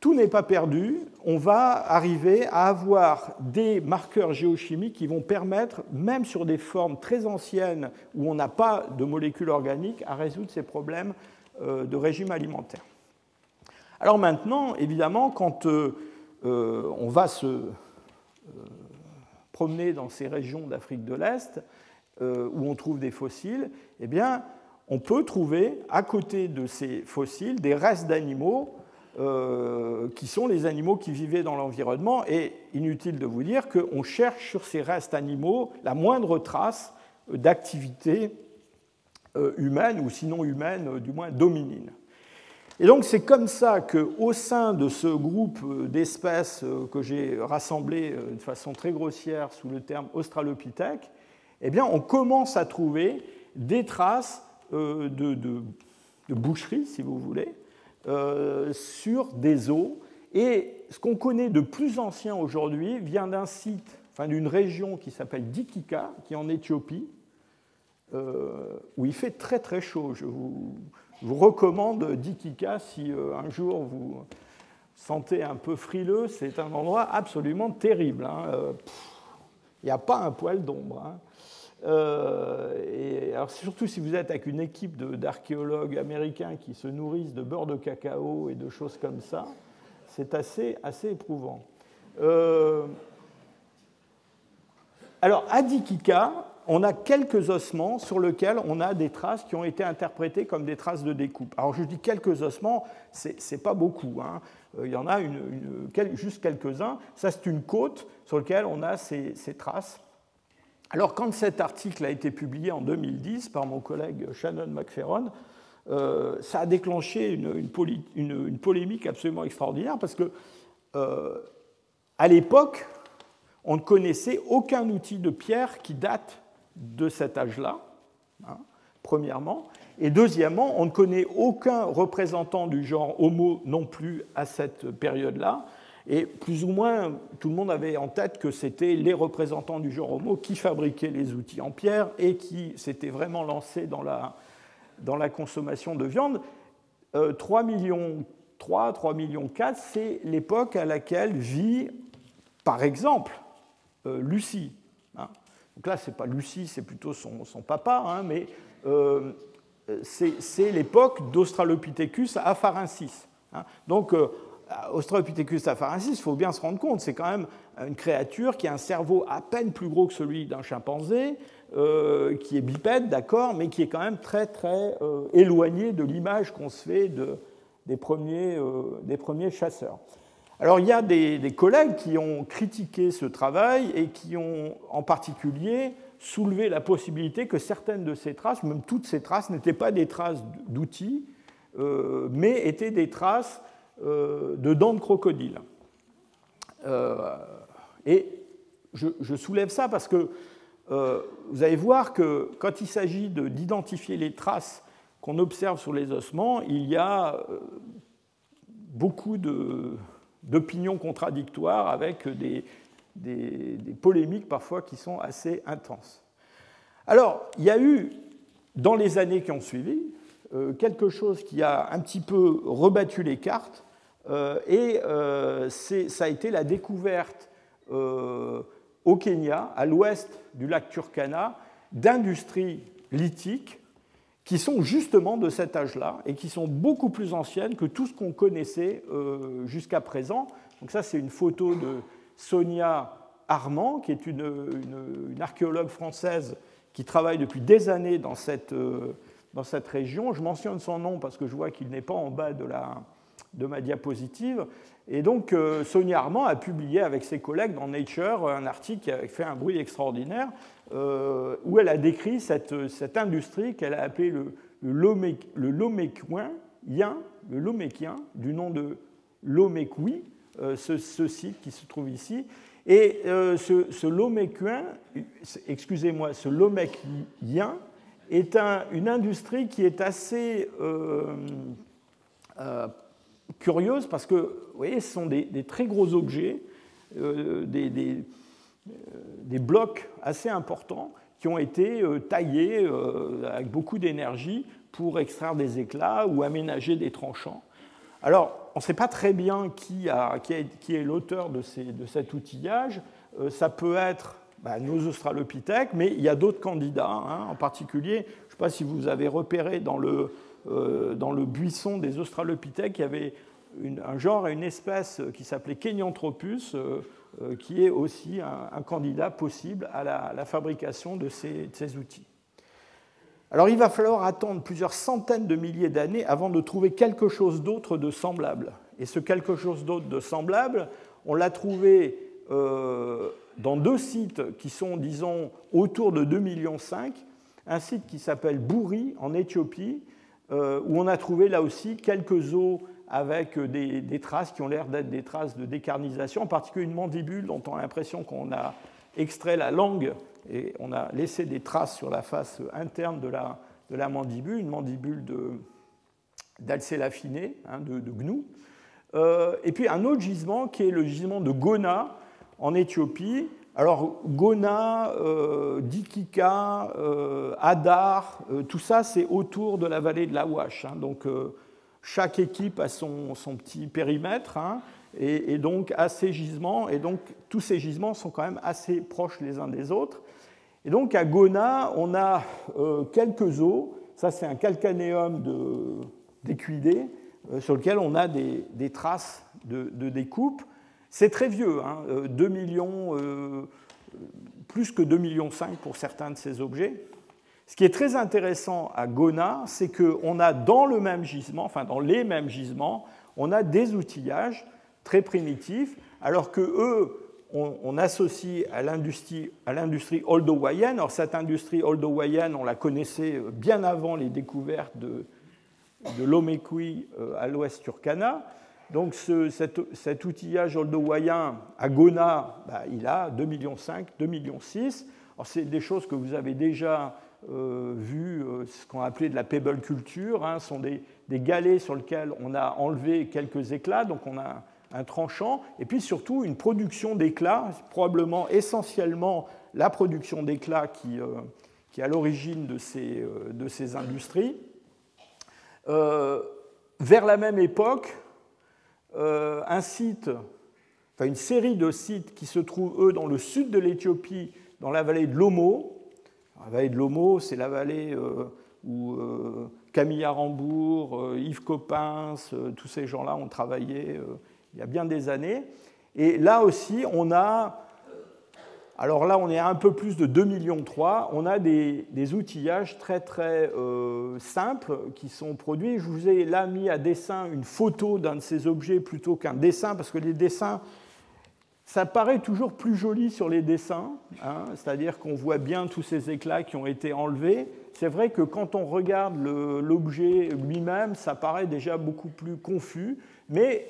tout n'est pas perdu, on va arriver à avoir des marqueurs géochimiques qui vont permettre, même sur des formes très anciennes où on n'a pas de molécules organiques, à résoudre ces problèmes euh, de régime alimentaire. Alors maintenant, évidemment, quand euh, euh, on va se promener dans ces régions d'Afrique de l'Est, où on trouve des fossiles, eh bien, on peut trouver à côté de ces fossiles des restes d'animaux qui sont les animaux qui vivaient dans l'environnement. Et inutile de vous dire qu'on cherche sur ces restes animaux la moindre trace d'activité humaine, ou sinon humaine, du moins dominine. Et donc c'est comme ça qu'au sein de ce groupe d'espèces euh, que j'ai rassemblé euh, de façon très grossière sous le terme Australopithèque, eh bien, on commence à trouver des traces de, de, boucherie, si vous voulez, sur des eaux. Et ce qu'on connaît de plus ancien aujourd'hui vient d'un site, enfin d'une région qui s'appelle Dikika, qui est en Éthiopie, où il fait très très chaud. Je vous, recommande Dikika si euh, un jour vous sentez un peu frileux. C'est un endroit absolument terrible. Hein. Euh, il n'y a pas un poil d'ombre. Hein. Euh, alors surtout si vous êtes avec une équipe d'archéologues américains qui se nourrissent de beurre de cacao et de choses comme ça, c'est assez, assez éprouvant. alors à Dikika, on a quelques ossements sur lesquels on a des traces qui ont été interprétées comme des traces de découpe. Alors je dis quelques ossements, ce n'est pas beaucoup. Hein. Euh, il y en a juste quelques-uns. Ça, c'est une côte sur laquelle on a ces, traces. Alors quand cet article a été publié en 2010 par mon collègue Shannon McFerron, euh, ça a déclenché une, polémique absolument extraordinaire parce que euh, à l'époque, on ne connaissait aucun outil de pierre qui date de cet âge-là, hein, premièrement. Et deuxièmement, on ne connaît aucun représentant du genre Homo non plus à cette période-là. Et plus ou moins, tout le monde avait en tête que c'était les représentants du genre Homo qui fabriquaient les outils en pierre et qui s'étaient vraiment lancés dans la, dans la consommation de viande. 3 euh, millions 3, 3 millions 4, c'est l'époque à laquelle vit, par exemple, euh, Lucie. Hein. Donc là, ce n'est pas Lucie, c'est plutôt son, papa, hein, mais euh, c'est l'époque d'Australopithecus afarensis. Hein. Donc, euh, Australopithecus afarensis, il faut bien se rendre compte, c'est quand même une créature qui a un cerveau à peine plus gros que celui d'un chimpanzé, euh, qui est bipède, d'accord, mais qui est quand même très, très éloigné de l'image qu'on se fait des, premiers, des premiers chasseurs. Alors il y a des, collègues qui ont critiqué ce travail et qui ont en particulier soulevé la possibilité que certaines de ces traces, même toutes ces traces, n'étaient pas des traces d'outils, euh, mais étaient des traces euh, de dents de crocodile. Euh, et je, soulève ça parce que vous allez voir que quand il s'agit d'identifier les traces qu'on observe sur les ossements, il y a beaucoup d'opinions contradictoires avec des, polémiques parfois qui sont assez intenses. Alors, il y a eu, dans les années qui ont suivi, euh, quelque chose qui a un petit peu rebattu les cartes, euh, et euh, ça a été la découverte au Kenya, à l'ouest du lac Turkana, d'industries lithiques qui sont justement de cet âge-là et qui sont beaucoup plus anciennes que tout ce qu'on connaissait euh, jusqu'à présent. Donc ça, c'est une photo de Sonia Armand, qui est une, archéologue française qui travaille depuis des années dans cette, euh, dans cette région. Je mentionne son nom parce que je vois qu'il n'est pas en bas de, la, de ma diapositive. Et donc, euh, Sonia Armand a publié avec ses collègues dans Nature un article qui a fait un bruit extraordinaire euh, où elle a décrit cette, cette industrie qu'elle a appelée le, le Loméquien, le Loméquien, du nom de Loméqui, euh, ce, site qui se trouve ici. Et ce, ce excusez-moi, ce Loméquien est un, une industrie qui est assez curieuse parce que, voyez, ce sont des, très gros objets, des, des euh, des blocs assez importants qui ont été euh, taillés euh, avec beaucoup d'énergie pour extraire des éclats ou aménager des tranchants. Alors, on ne sait pas très bien qui, est, l'auteur de, cet outillage. ça peut être bah, nos australopithèques, mais il y a d'autres candidats. Hein. en particulier, je ne sais pas si vous avez repéré dans le, buisson des australopithèques, il y avait un genre et une espèce qui s'appelait Kenyanthropus, euh, qui est aussi un, candidat possible à la, fabrication de ces, outils. Alors il va falloir attendre plusieurs centaines de milliers d'années avant de trouver quelque chose d'autre de semblable. Et ce quelque chose d'autre de semblable, on l'a trouvé euh, dans deux sites qui sont, disons, autour de 2,5 millions. Un site qui s'appelle Bouri en Éthiopie, euh, où on a trouvé là aussi quelques os avec des, traces qui ont l'air d'être des traces de décarnisation, en particulier une mandibule dont on a l'impression qu'on a extrait la langue et on a laissé des traces sur la face interne de la, mandibule, une mandibule d'Alcel affiné, hein, de, de, gnou. Euh, et puis un autre gisement qui est le gisement de Gona en Éthiopie. Alors Gona, euh, Dikika, euh, Adar, tout ça c'est autour de la vallée de la Wash. Hein. donc chaque équipe a son, petit périmètre. Hein, et, donc a ses gisements, et donc tous ces gisements sont quand même assez proches les uns des autres. Et donc à Gona, on a quelques os. Ça, c'est un calcanéum d'équidés euh, sur lequel on a des, traces de, découpe. C'est très vieux, 2 hein, millions, euh, plus que 2,5 millions pour certains de ces objets. Ce qui est très intéressant à Gona, c'est qu'on a dans le même gisement, enfin dans les mêmes gisements, on a des outillages très primitifs, alors que eux, on, associe à l'industrie, oldowayen. Alors cette industrie oldowayen, on la connaissait bien avant les découvertes de, de l'Omekwi euh, à l'ouest Turkana. Donc cet, outillage oldowayen à Gona, bah, il a 2,5 millions, 2,6 millions. Alors c'est des choses que vous avez déjà euh, vues, euh, ce qu'on appelait de la pebble culture. Hein, ce sont des, galets sur lesquels on a enlevé quelques éclats, donc on a un tranchant, et puis surtout une production d'éclats, probablement essentiellement la production d'éclats qui, qui, est à l'origine de ces, industries. Euh, vers la même époque, euh, un site, enfin une série de sites qui se trouvent, eux, dans le sud de l'Éthiopie, dans la vallée de l'Omo. La vallée de l'Omo, c'est la vallée euh, où Camille Arambourg, Yves Coppens, tous ces gens-là ont travaillé il y a bien des années. Et là aussi, on a alors là, on est à un peu plus de 2,3 millions. On a des, outillages très très euh, simples qui sont produits. Je vous ai là mis à dessin une photo d'un de ces objets plutôt qu'un dessin, parce que les dessins, ça paraît toujours plus joli sur les dessins, hein. c'est-à-dire qu'on voit bien tous ces éclats qui ont été enlevés. C'est vrai que quand on regarde l'objet lui-même, ça paraît déjà beaucoup plus confus, mais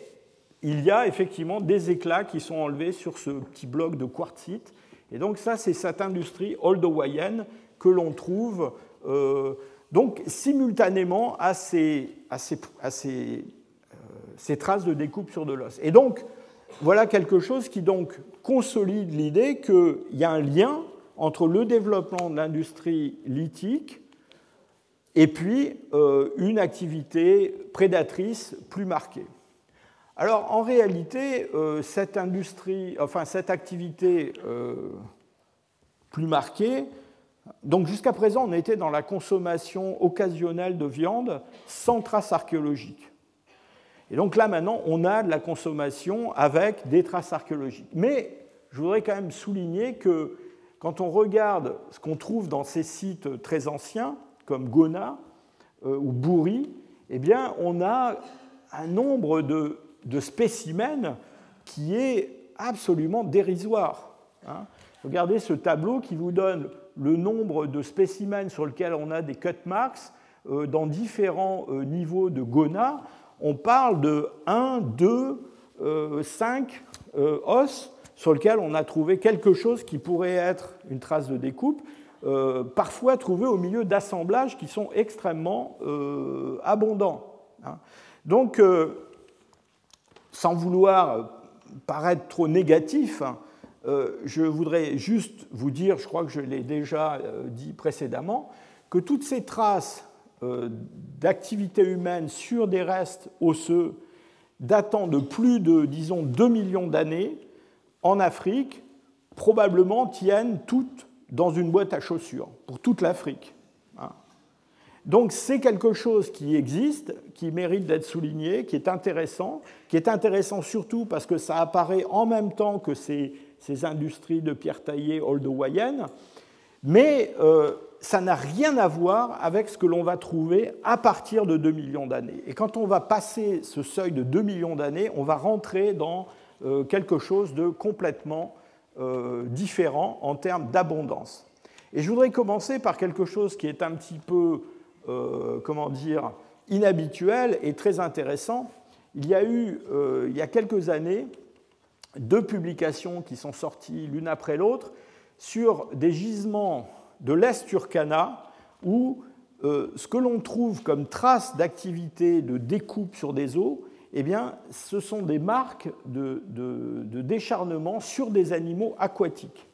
il y a effectivement des éclats qui sont enlevés sur ce petit bloc de quartzite et donc ça, c'est cette industrie oldowayen que l'on trouve euh, donc simultanément à euh, ces, traces de découpe sur de l'os. Et donc, voilà quelque chose qui donc consolide l'idée qu'il y a un lien entre le développement de l'industrie lithique et puis euh, une activité prédatrice plus marquée. Alors en réalité, euh, cette industrie, enfin cette activité euh, plus marquée, donc jusqu'à présent on était dans la consommation occasionnelle de viande sans traces archéologiques. Et donc là maintenant on a de la consommation avec des traces archéologiques. Mais je voudrais quand même souligner que quand on regarde ce qu'on trouve dans ces sites très anciens, comme Gona euh, ou Bouri, eh bien on a un nombre de de spécimens qui est absolument dérisoire. Hein. Regardez ce tableau qui vous donne le nombre de spécimens sur lesquels on a des cut marks euh, dans différents euh, niveaux de GONA. On parle de 1, 2, 5 os sur lesquels on a trouvé quelque chose qui pourrait être une trace de découpe, euh, parfois trouvé au milieu d'assemblages qui sont extrêmement abondants. Hein. Donc, sans vouloir paraître trop négatif, euh, je voudrais juste vous dire, je crois que je l'ai déjà euh, dit précédemment, que toutes ces traces euh, d'activité humaine sur des restes osseux datant de plus de, disons, 2 millions d'années en Afrique, probablement tiennent toutes dans une boîte à chaussures, pour toute l'Afrique. Donc c'est quelque chose qui existe, qui mérite d'être souligné, qui est intéressant, qui est intéressant surtout parce que ça apparaît en même temps que ces, industries de pierre taillée oldowayennes, mais euh, ça n'a rien à voir avec ce que l'on va trouver à partir de 2 millions d'années. Et quand on va passer ce seuil de 2 millions d'années, on va rentrer dans euh, quelque chose de complètement euh, différent en termes d'abondance. Et je voudrais commencer par quelque chose qui est un petit peu comment dire, inhabituel et très intéressant. Il y a eu, euh, il y a quelques années, deux publications qui sont sorties l'une après l'autre sur des gisements de l'Est Turkana où euh, ce que l'on trouve comme traces d'activité de découpe sur des eaux, eh bien, ce sont des marques de, décharnement sur des animaux aquatiques.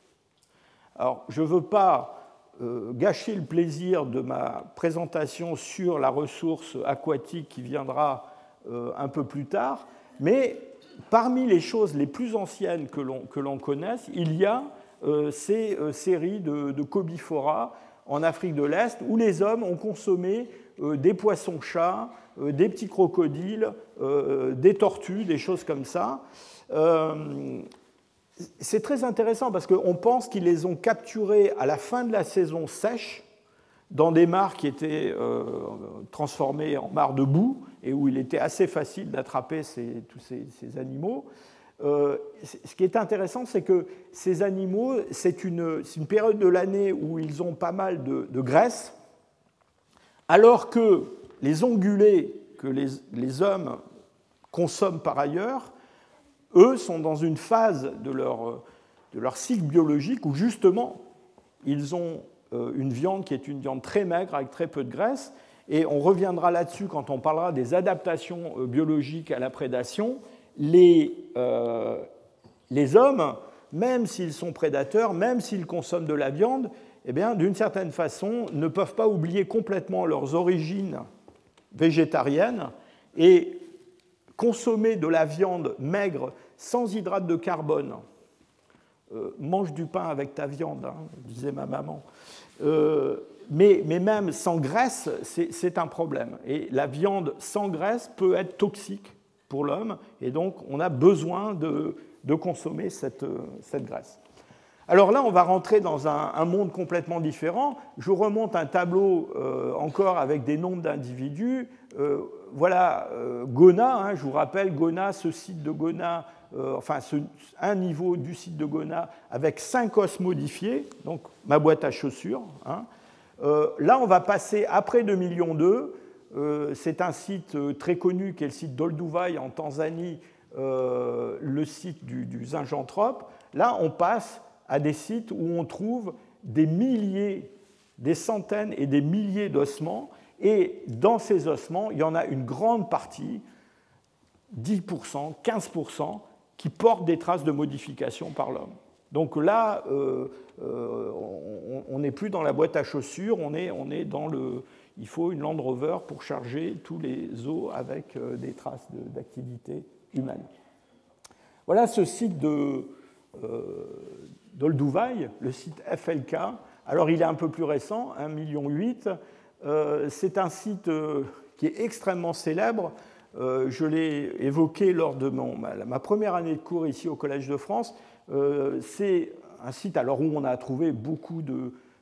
Alors, je ne veux pas euh, gâcher le plaisir de ma présentation sur la ressource aquatique qui viendra euh, un peu plus tard, mais parmi les choses les plus anciennes que l'on connaisse, il y a ces séries de, de cobifora en Afrique de l'Est, où les hommes ont consommé euh, des poissons-chats, euh, des petits crocodiles, euh, des tortues, des choses comme ça. C'est très intéressant parce qu'on pense qu'ils les ont capturés à la fin de la saison sèche dans des mares qui étaient transformées en mares de boue et où il était assez facile d'attraper tous ces animaux. Euh, ce qui est intéressant, c'est que ces animaux, c'est une, période de l'année où ils ont pas mal de, graisse, alors que les ongulés que les, hommes consomment par ailleurs, eux sont dans une phase de leur, de leur cycle biologique où justement ils ont euh, une viande qui est une viande très maigre avec très peu de graisse. Et on reviendra là-dessus quand on parlera des adaptations euh, biologiques à la prédation les, euh, les hommes, même s'ils sont prédateurs, même s'ils consomment de la viande, eh bien, d'une certaine façon, ne peuvent pas oublier complètement leurs origines végétariennes et consommer de la viande maigre sans hydrate de carbone. Euh, mange du pain avec ta viande, hein, disait ma maman. Euh, mais, même sans graisse, c'est un problème. Et la viande sans graisse peut être toxique pour l'homme, et donc on a besoin de, consommer cette, cette, graisse. Alors là, on va rentrer dans un, monde complètement différent. Je remonte un tableau euh, encore avec des nombres d'individus. Euh, voilà euh, Gona, hein, je vous rappelle, Gona, ce site de Gona, enfin un niveau du site de Gona avec cinq os modifiés, donc ma boîte à chaussures. Hein. là, on va passer après 2 millions euh, c'est un site euh, très connu qui est le site d'Olduvai en Tanzanie, euh, le site du, du Zinjanthrope. Là, on passe à des sites où on trouve des milliers, des centaines et des milliers d'ossements. Et dans ces ossements, il y en a une grande partie, 10%, 15%, qui portent des traces de modification par l'homme. Donc là, on n'est plus dans la boîte à chaussures, on est dans le, il faut une Land Rover pour charger tous les eaux avec euh, des traces d'activité humaine. Voilà ce site de, euh, le site FLK. Alors il est un peu plus récent, 1,8 million. Euh, c'est un site qui est extrêmement célèbre. je l'ai évoqué lors de ma, première année de cours ici au Collège de France. c'est un site alors où on a trouvé beaucoup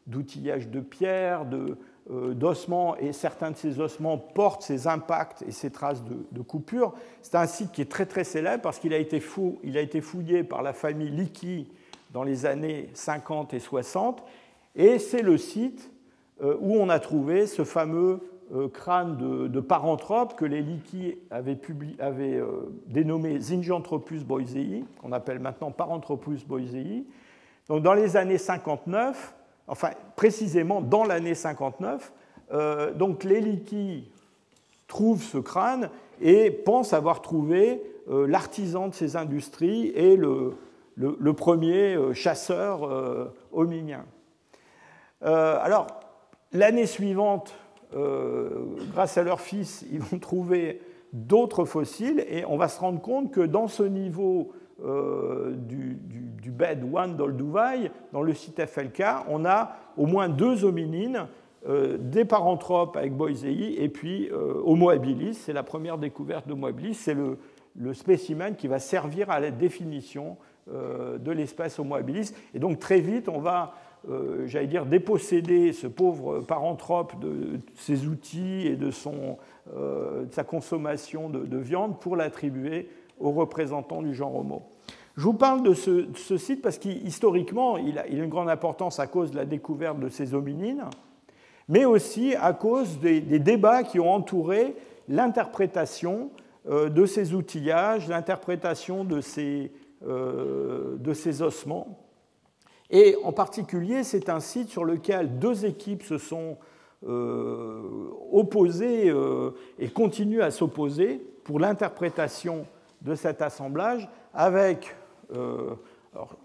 d'outillage de, de pierre, de, euh, d'ossements, et certains de ces ossements portent ces impacts et ces traces de, coupure. C'est un site qui est très très célèbre parce qu'il a, été fou, il a été fouillé par la famille Leakey dans les années 50 et 60, et c'est le site euh, où on a trouvé ce fameux euh, crâne de, de paranthrope que les Leakey avaient, avaient dénommé Zinjanthropus boisei, qu'on appelle maintenant Paranthropus boisei. Donc dans les années 59, enfin précisément dans l'année 59. Euh, donc les trouvent ce crâne et pensent avoir trouvé euh, l'artisan de ces industries et le, premier euh, chasseur hominien. alors, l'année suivante, grâce à leur fils, ils vont trouver d'autres fossiles et on va se rendre compte que dans ce niveau euh, du, bed One d'Olduvai, dans le site FLK, on a au moins deux hominines, euh, des paranthropes avec Boisei et puis euh, Homo habilis. C'est la première découverte d'Homo habilis. C'est le, le, spécimen qui va servir à la définition de l'espèce Homo habilis. Et donc très vite, on va, j'allais dire, déposséder ce pauvre paranthrope de, ses outils et de, son, de sa consommation de, de viande pour l'attribuer aux représentants du genre Homo. Je vous parle de ce, site parce qu'historiquement, il, a, une grande importance à cause de la découverte de ces hominines, mais aussi à cause des, débats qui ont entouré l'interprétation euh, de ces outillages, l'interprétation de euh, de ces ossements. Et en particulier, c'est un site sur lequel deux équipes se sont opposées et continuent à s'opposer pour l'interprétation de cet assemblage avec, alors,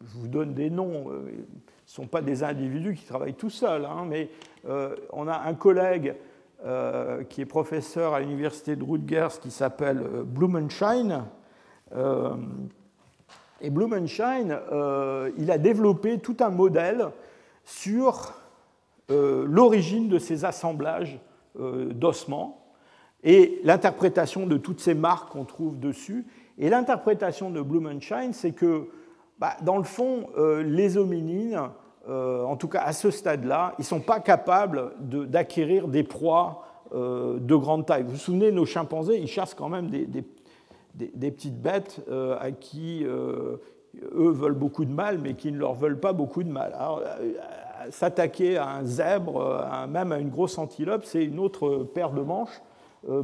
je vous donne des noms, ce ne sont pas des individus qui travaillent tout seuls, hein, mais on a un collègue euh, qui est professeur à l'université de Rutgers, qui s'appelle euh, Blumenschein. Euh, et Blumenschein, il a développé tout un modèle sur l'origine de ces assemblages d'ossements et l'interprétation de toutes ces marques qu'on trouve dessus. Et l'interprétation de Blumenschein, c'est que, bah, dans le fond, les hominines euh, en tout cas à ce stade-là, ils ne sont pas capables d'acquérir des proies euh, de grande taille. Vous vous souvenez, nos chimpanzés, ils chassent quand même des, petites bêtes euh, à qui eux veulent beaucoup de mal, mais qui ne leur veulent pas beaucoup de mal. s'attaquer à un zèbre, même à une grosse antilope, c'est une autre paire de manches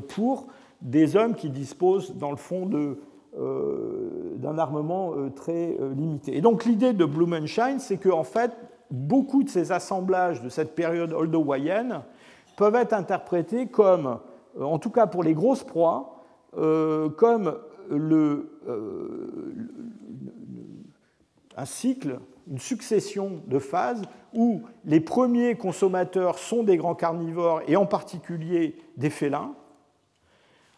pour des hommes qui disposent, dans le fond, de euh, d'un armement euh, très euh, limité. Et donc l'idée de Blumenschein, c'est qu'en fait, beaucoup de ces assemblages de cette période oldowayenne peuvent être interprétés comme, en tout cas pour les grosses proies, comme le, un cycle, une succession de phases où les premiers consommateurs sont des grands carnivores et en particulier des félins.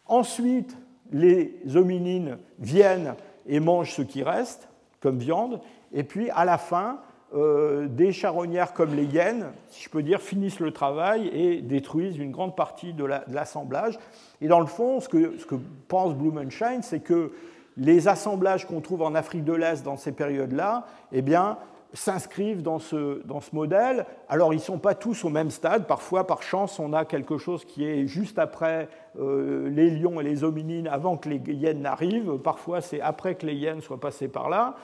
Ensuite, les hominines viennent et mangent ce qui reste comme viande, et puis à la fin, euh, des charognards comme les hyènes, si je peux dire, finissent le travail et détruisent une grande partie de l'assemblage. et dans le fond, ce que, pense Blumenschein, c'est que les assemblages qu'on trouve en Afrique de l'Est dans ces périodes-là, eh bien, s'inscrivent dans ce, dans ce modèle. Alors, ils ne sont pas tous au même stade. Parfois, par chance, on a quelque chose qui est juste après euh, les lions et les hominines, avant que les hyènes n'arrivent. Parfois, c'est après que les hyènes soient passées par là.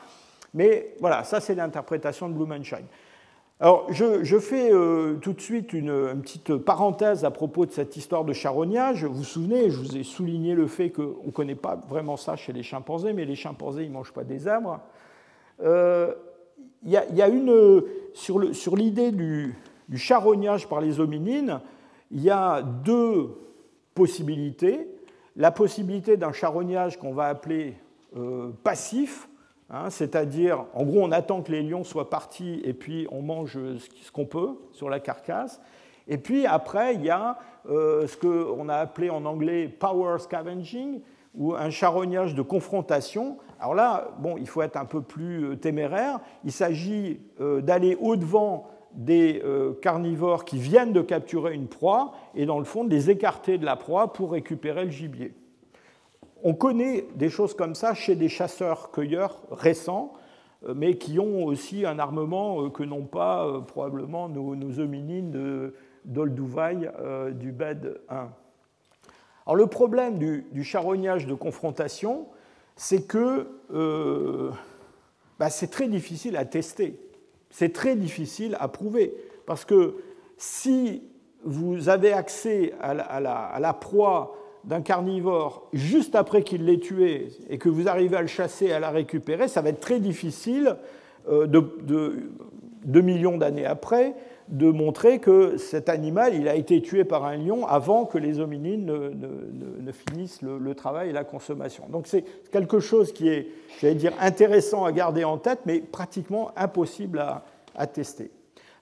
Mais voilà, ça, c'est l'interprétation de Blumenschein. Alors, je, fais euh, tout de suite une, petite parenthèse à propos de cette histoire de charognage. Vous vous souvenez, je vous ai souligné le fait qu'on ne connaît pas vraiment ça chez les chimpanzés, mais les chimpanzés, ils ne mangent pas des arbres. Euh, il y, a une, sur l'idée du, du, charognage par les hominines, il y a deux possibilités. La possibilité d'un charognage qu'on va appeler euh, passif, hein, c'est-à-dire, en gros, on attend que les lions soient partis et puis on mange ce qu'on peut sur la carcasse. Et puis après, il y a euh, ce qu'on a appelé en anglais power scavenging, ou un charognage de confrontation. Alors là, bon, il faut être un peu plus euh, téméraire. Il s'agit euh, d'aller au-devant des carnivores qui viennent de capturer une proie et dans le fond de les écarter de la proie pour récupérer le gibier. On connaît des choses comme ça chez des chasseurs-cueilleurs récents, mais qui ont aussi un armement que n'ont pas probablement nos, hominines d'Olduvai du BED 1. Alors le problème du, charognage de confrontation, c'est que euh, bah, c'est très difficile à tester, c'est très difficile à prouver, parce que si vous avez accès à la, proie d'un carnivore juste après qu'il l'ait tué et que vous arrivez à le chasser, à la récupérer, ça va être très difficile euh, de, deux millions d'années après de montrer que cet animal il a été tué par un lion avant que les hominines ne, finissent le, travail et la consommation. Donc c'est quelque chose qui est, j'allais dire, intéressant à garder en tête, mais pratiquement impossible à, tester.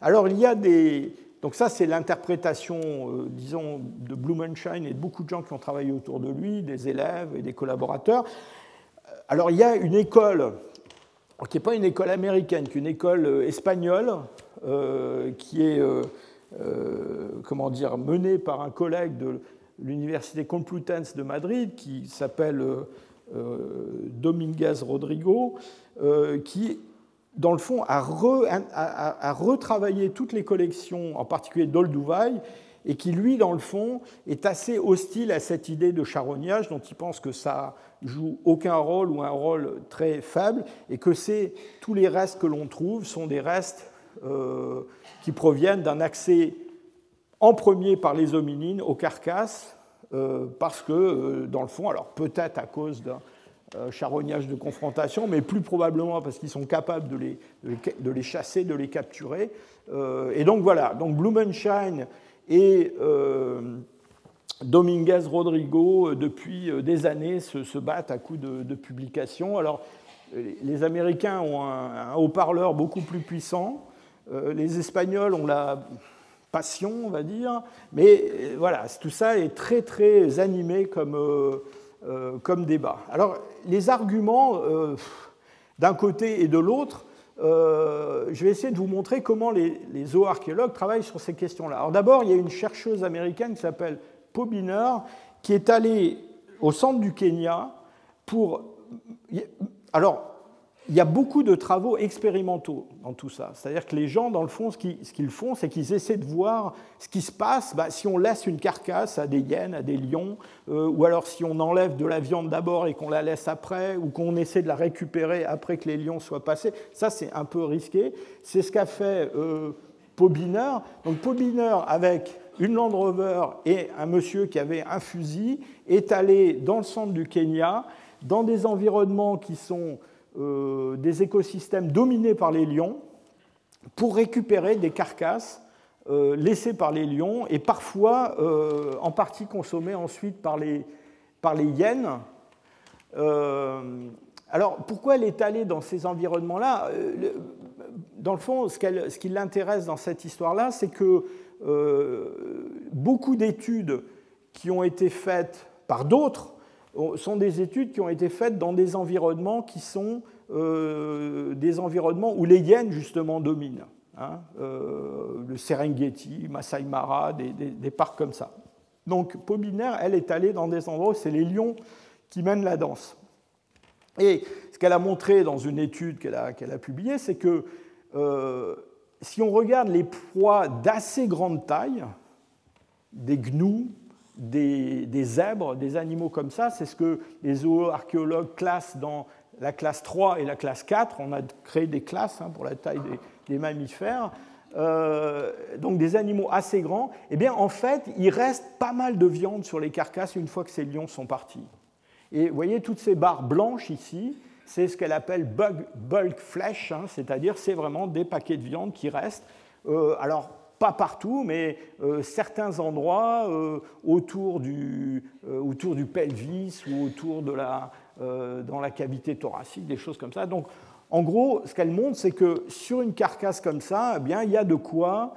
Alors il y a des... Donc ça c'est l'interprétation, euh, disons, de Blumenschein et de beaucoup de gens qui ont travaillé autour de lui, des élèves et des collaborateurs. Alors il y a une école, qui n'est pas une école américaine, qui est une école euh, espagnole, euh, qui est comment dire, mené par un collègue de l'Université Complutense de Madrid qui s'appelle Dominguez Rodrigo, qui dans le fond, a, retravaillé toutes les collections, en particulier d'Olduvai, et qui, lui, dans le fond, est assez hostile à cette idée de charognage, dont il pense que ça joue aucun rôle ou un rôle très faible, et que tous les restes que l'on trouve sont des restes euh, qui proviennent d'un accès en premier par les hominines aux carcasses, euh, parce que, euh, dans le fond, alors peut-être à cause charognage de confrontation, mais plus probablement parce qu'ils sont capables de les, de les, chasser, de les capturer. et donc voilà, donc Blumenschein et Dominguez Rodrigo, depuis des années, se, battent à coups de, publications. Alors, les Américains ont un, haut-parleur beaucoup plus puissant. les Espagnols ont la passion, on va dire. Mais euh, voilà, tout ça est très très animé comme, euh, euh, comme débat. Alors les arguments d'un côté et de l'autre, je vais essayer de vous montrer comment les, les zooarchéologues travaillent sur ces questions-là. Alors d'abord, il y a une chercheuse américaine qui s'appelle Pobiner, qui est allée au centre du Kenya pour... Alors, il y a beaucoup de travaux expérimentaux dans tout ça. C'est-à-dire que les gens, dans le fond, ce qu'ils font, c'est qu'ils essaient de voir ce qui se passe bah, si on laisse une carcasse à des hyènes, à des lions, euh, ou alors si on enlève de la viande d'abord et qu'on la laisse après, ou qu'on essaie de la récupérer après que les lions soient passés. Ça, c'est un peu risqué. C'est ce qu'a fait euh, Pobiner. Donc Pobiner, avec une Land Rover et un monsieur qui avait un fusil, est allé dans le centre du Kenya, dans des environnements qui sont euh, des écosystèmes dominés par les lions pour récupérer des carcasses euh, laissées par les lions et parfois euh, en partie consommées ensuite par les, par les hyènes. alors pourquoi elle est allée dans ces environnements-là? Dans le fond, ce, ce qui l'intéresse dans cette histoire-là, c'est que beaucoup d'études qui ont été faites par d'autres sont des études qui ont été faites dans des environnements qui sont euh, des environnements où les hyènes, justement, dominent. Hein, euh, le Serengeti, Masai Mara, des, parcs comme ça. Donc, Pobiner, elle est allée dans des endroits où c'est les lions qui mènent la danse. Et ce qu'elle a montré dans une étude qu'elle a, qu'elle a publiée, c'est que euh, si on regarde les proies d'assez grande taille, des gnous, des, zèbres, des animaux comme ça. C'est ce que les zooarchéologues classent dans la classe 3 et la classe 4. On a créé des classes hein, pour la taille des, mammifères. Euh, donc des animaux assez grands, eh bien en fait, il reste pas mal de viande sur les carcasses une fois que ces lions sont partis. Et vous voyez toutes ces barres blanches ici, c'est ce qu'elle appelle bulk flesh, hein, c'est-à-dire c'est vraiment des paquets de viande qui restent. Euh, alors pas partout, mais euh, certains endroits euh, autour, du, euh, autour du pelvis ou autour de la, dans la cavité thoracique, des choses comme ça. Donc, en gros, ce qu'elle montre, c'est que sur une carcasse comme ça, eh bien, il y a de quoi,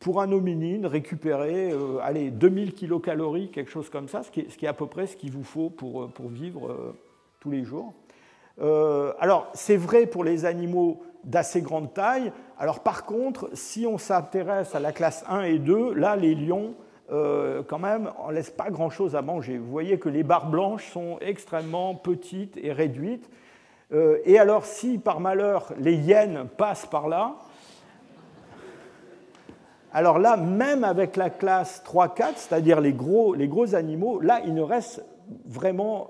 pour un hominine, récupérer allez, 2000 kilocalories, quelque chose comme ça, ce qui est, ce qui est à peu près ce qu'il vous faut pour, pour vivre tous les jours. alors, c'est vrai pour les animaux d'assez grande taille. Alors par contre, si on s'intéresse à la classe 1 et 2, là, les lions, euh, quand même, on ne laisse pas grand-chose à manger. Vous voyez que les barres blanches sont extrêmement petites et réduites. Euh, et alors, si par malheur les hyènes passent par là, alors là, même avec la classe 3-4, c'est-à-dire les gros, les gros animaux, là, il ne reste vraiment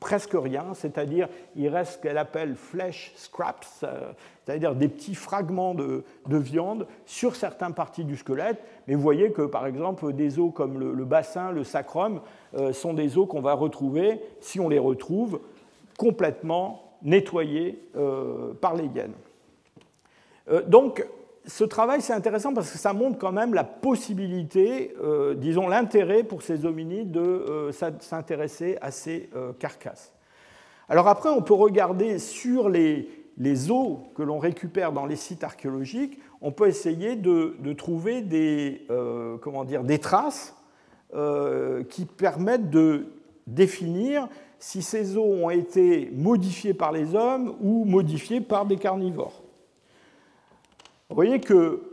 presque rien, c'est-à-dire il reste ce qu'elle appelle flesh scraps, euh, c'est-à-dire des petits fragments de, viande sur certaines parties du squelette. Mais vous voyez que par exemple des os comme le, bassin, le sacrum, euh, sont des os qu'on va retrouver, si on les retrouve, complètement nettoyés euh, par les hyènes. donc ce travail, c'est intéressant parce que ça montre quand même la possibilité, euh, disons l'intérêt pour ces hominides de euh, s'intéresser à ces euh, carcasses. Alors après, on peut regarder sur les, os que l'on récupère dans les sites archéologiques, on peut essayer de, trouver des, comment traces qui permettent de définir si ces os ont été modifiés par les hommes ou modifiés par des carnivores. Vous voyez que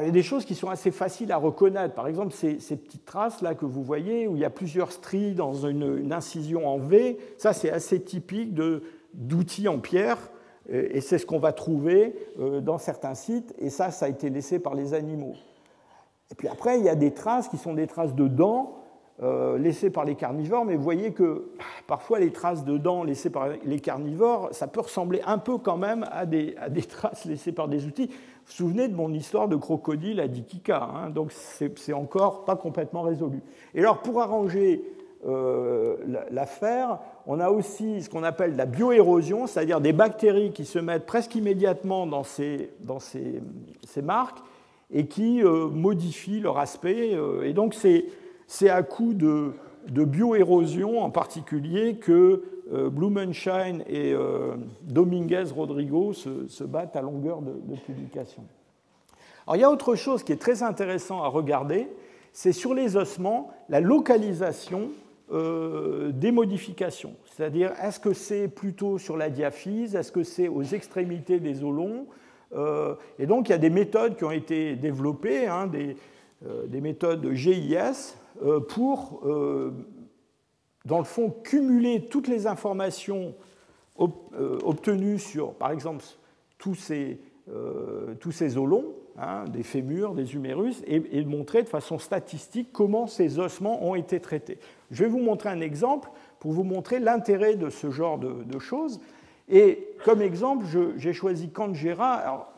il y a des choses qui sont assez faciles à reconnaître. Par exemple, ces, petites traces-là que vous voyez, où il y a plusieurs stries dans une, incision en V, ça c'est assez typique d'outils en pierre, et c'est ce qu'on va trouver euh, dans certains sites, et ça, ça a été laissé par les animaux. Et puis après, il y a des traces qui sont des traces de dents, euh, laissées par les carnivores, mais vous voyez que parfois les traces de dents laissées par les carnivores, ça peut ressembler un peu quand même à des, traces laissées par des outils. Vous vous souvenez de mon histoire de crocodile à Dikika, hein, donc c'est encore pas complètement résolu. Et alors pour arranger l'affaire. On a aussi ce qu'on appelle la bioérosion, c'est-à-dire des bactéries qui se mettent presque immédiatement dans ces, dans ces, ces marques et qui modifient leur aspect. et donc c'est à coup de, bioérosion en particulier que euh, Blumenschein et euh, Dominguez Rodrigo se, battent à longueur de, publication. Alors, il y a autre chose qui est très intéressant à regarder, c'est sur les ossements la localisation euh, des modifications. C'est-à-dire, est-ce que c'est plutôt sur la diaphyse, est-ce que c'est aux extrémités des os longs Et donc, il y a des méthodes qui ont été développées, hein, des, des, méthodes GIS, pour dans le fond, cumuler toutes les informations euh, obtenues sur, par exemple, tous ces, euh, tous ces os longs, hein, des fémurs, des humérus, et, montrer de façon statistique comment ces ossements ont été traités. Je vais vous montrer un exemple pour vous montrer l'intérêt de ce genre de, choses. Et comme exemple, j'ai choisi Kangera. Alors,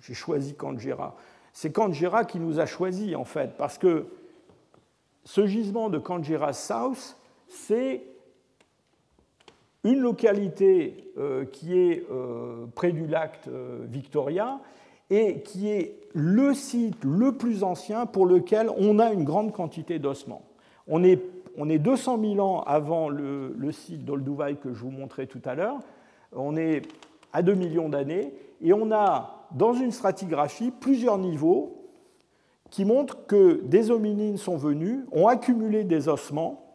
j'ai choisi Kangera. C'est Kangera qui nous a choisi, en fait, parce que ce gisement de Kangera South, c'est une localité euh, qui est euh, près du lac euh, Victoria et qui est le site le plus ancien pour lequel on a une grande quantité d'ossements. On est, on est 200 000 ans avant le, site d'Olduvai que je vous montrais tout à l'heure. On est à 2 millions d'années et on a dans une stratigraphie plusieurs niveaux qui montrent que des hominines sont venus, ont accumulé des ossements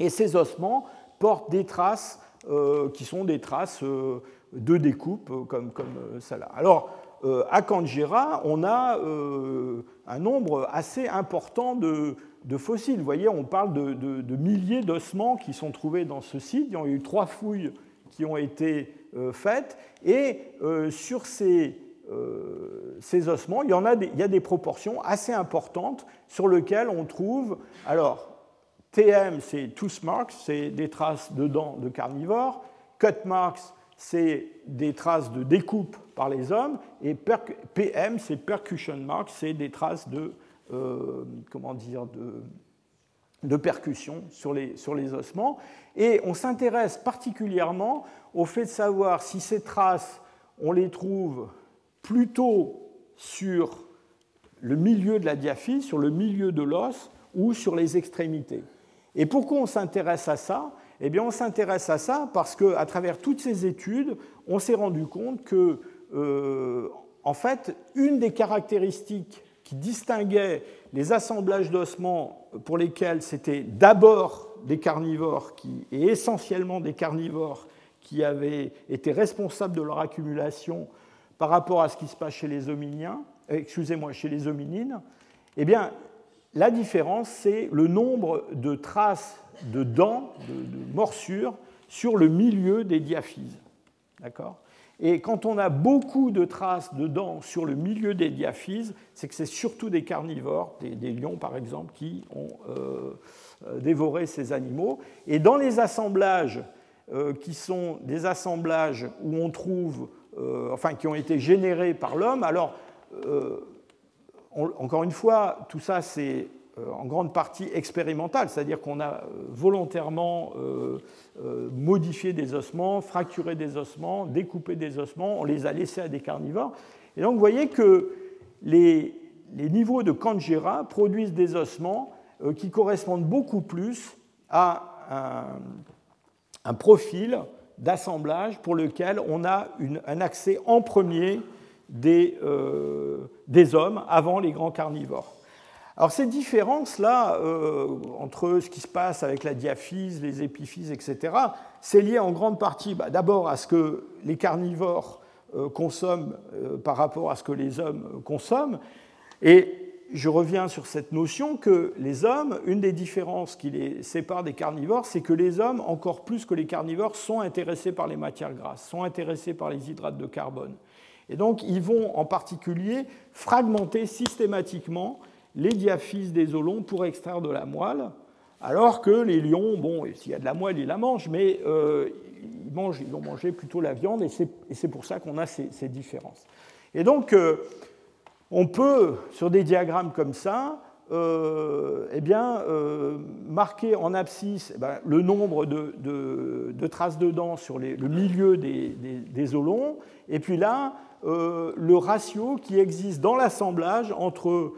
et ces ossements portent des traces euh, qui sont des traces euh, de découpe, euh, comme, comme celle-là. Alors, à Kanjira, on a un nombre assez important de, fossiles. Vous voyez, on parle de, milliers d'ossements qui sont trouvés dans ce site. Il y a eu trois fouilles qui ont été faites. Et sur ces, ces, ossements, il y, en a des, il y a des proportions assez importantes sur lesquelles on trouve alors, TM, c'est tooth marks, c'est des traces de dents de carnivores. Cut marks, c'est des traces de découpe par les hommes. Et PM, c'est percussion marks, c'est des traces de, euh, comment dire, de, de percussion sur les, sur les ossements. Et on s'intéresse particulièrement au fait de savoir si ces traces, on les trouve plutôt sur le milieu de la diaphyse, sur le milieu de l'os, ou sur les extrémités. Et pourquoi on s'intéresse à ça? Eh bien, on s'intéresse à ça parce qu'à travers toutes ces études, on s'est rendu compte que, euh, en fait, une des caractéristiques qui distinguait les assemblages d'ossements pour lesquels c'était d'abord des carnivores qui, et essentiellement des carnivores qui avaient été responsables de leur accumulation par rapport à ce qui se passe chez les hominiens, euh, excusez-moi, chez les hominines, eh bien, la différence, c'est le nombre de traces de dents, de, morsures, sur le milieu des diaphyses. D'accord? Et quand on a beaucoup de traces de dents sur le milieu des diaphyses, c'est que c'est surtout des carnivores, des, lions par exemple, qui ont euh, euh, dévoré ces animaux. Et dans les assemblages qui sont des assemblages où on trouve, enfin, qui ont été générés par l'homme, alors encore une fois, tout ça, c'est euh, en grande partie expérimental, c'est-à-dire qu'on a euh, volontairement euh, modifié des ossements, fracturé des ossements, découpé des ossements, on les a laissés à des carnivores. Et donc vous voyez que les, niveaux de Kanjira produisent des ossements qui correspondent beaucoup plus à un, profil d'assemblage pour lequel on a un accès en premier euh, des, hommes avant les grands carnivores. Alors ces différences-là, euh, entre ce qui se passe avec la diaphyse, les épiphyses, etc., c'est lié en grande partie bah, d'abord à ce que les carnivores euh, consomment par rapport à ce que les hommes consomment. Et je reviens sur cette notion que les hommes, une des différences qui les sépare des carnivores, c'est que les hommes, encore plus que les carnivores, sont intéressés par les matières grasses, sont intéressés par les hydrates de carbone. Et donc, ils vont en particulier fragmenter systématiquement les diaphyses des os pour extraire de la moelle, alors que les lions, bon, s'il y a de la moelle, ils la mangent, mais euh, ils, mangent, ils vont manger plutôt la viande, et c'est pour ça qu'on a ces, différences. Et donc, euh, on peut, sur des diagrammes comme ça, eh bien, marqué en abscisse eh le nombre de, traces de dents sur le milieu des, longs, et puis là, le ratio qui existe dans l'assemblage entre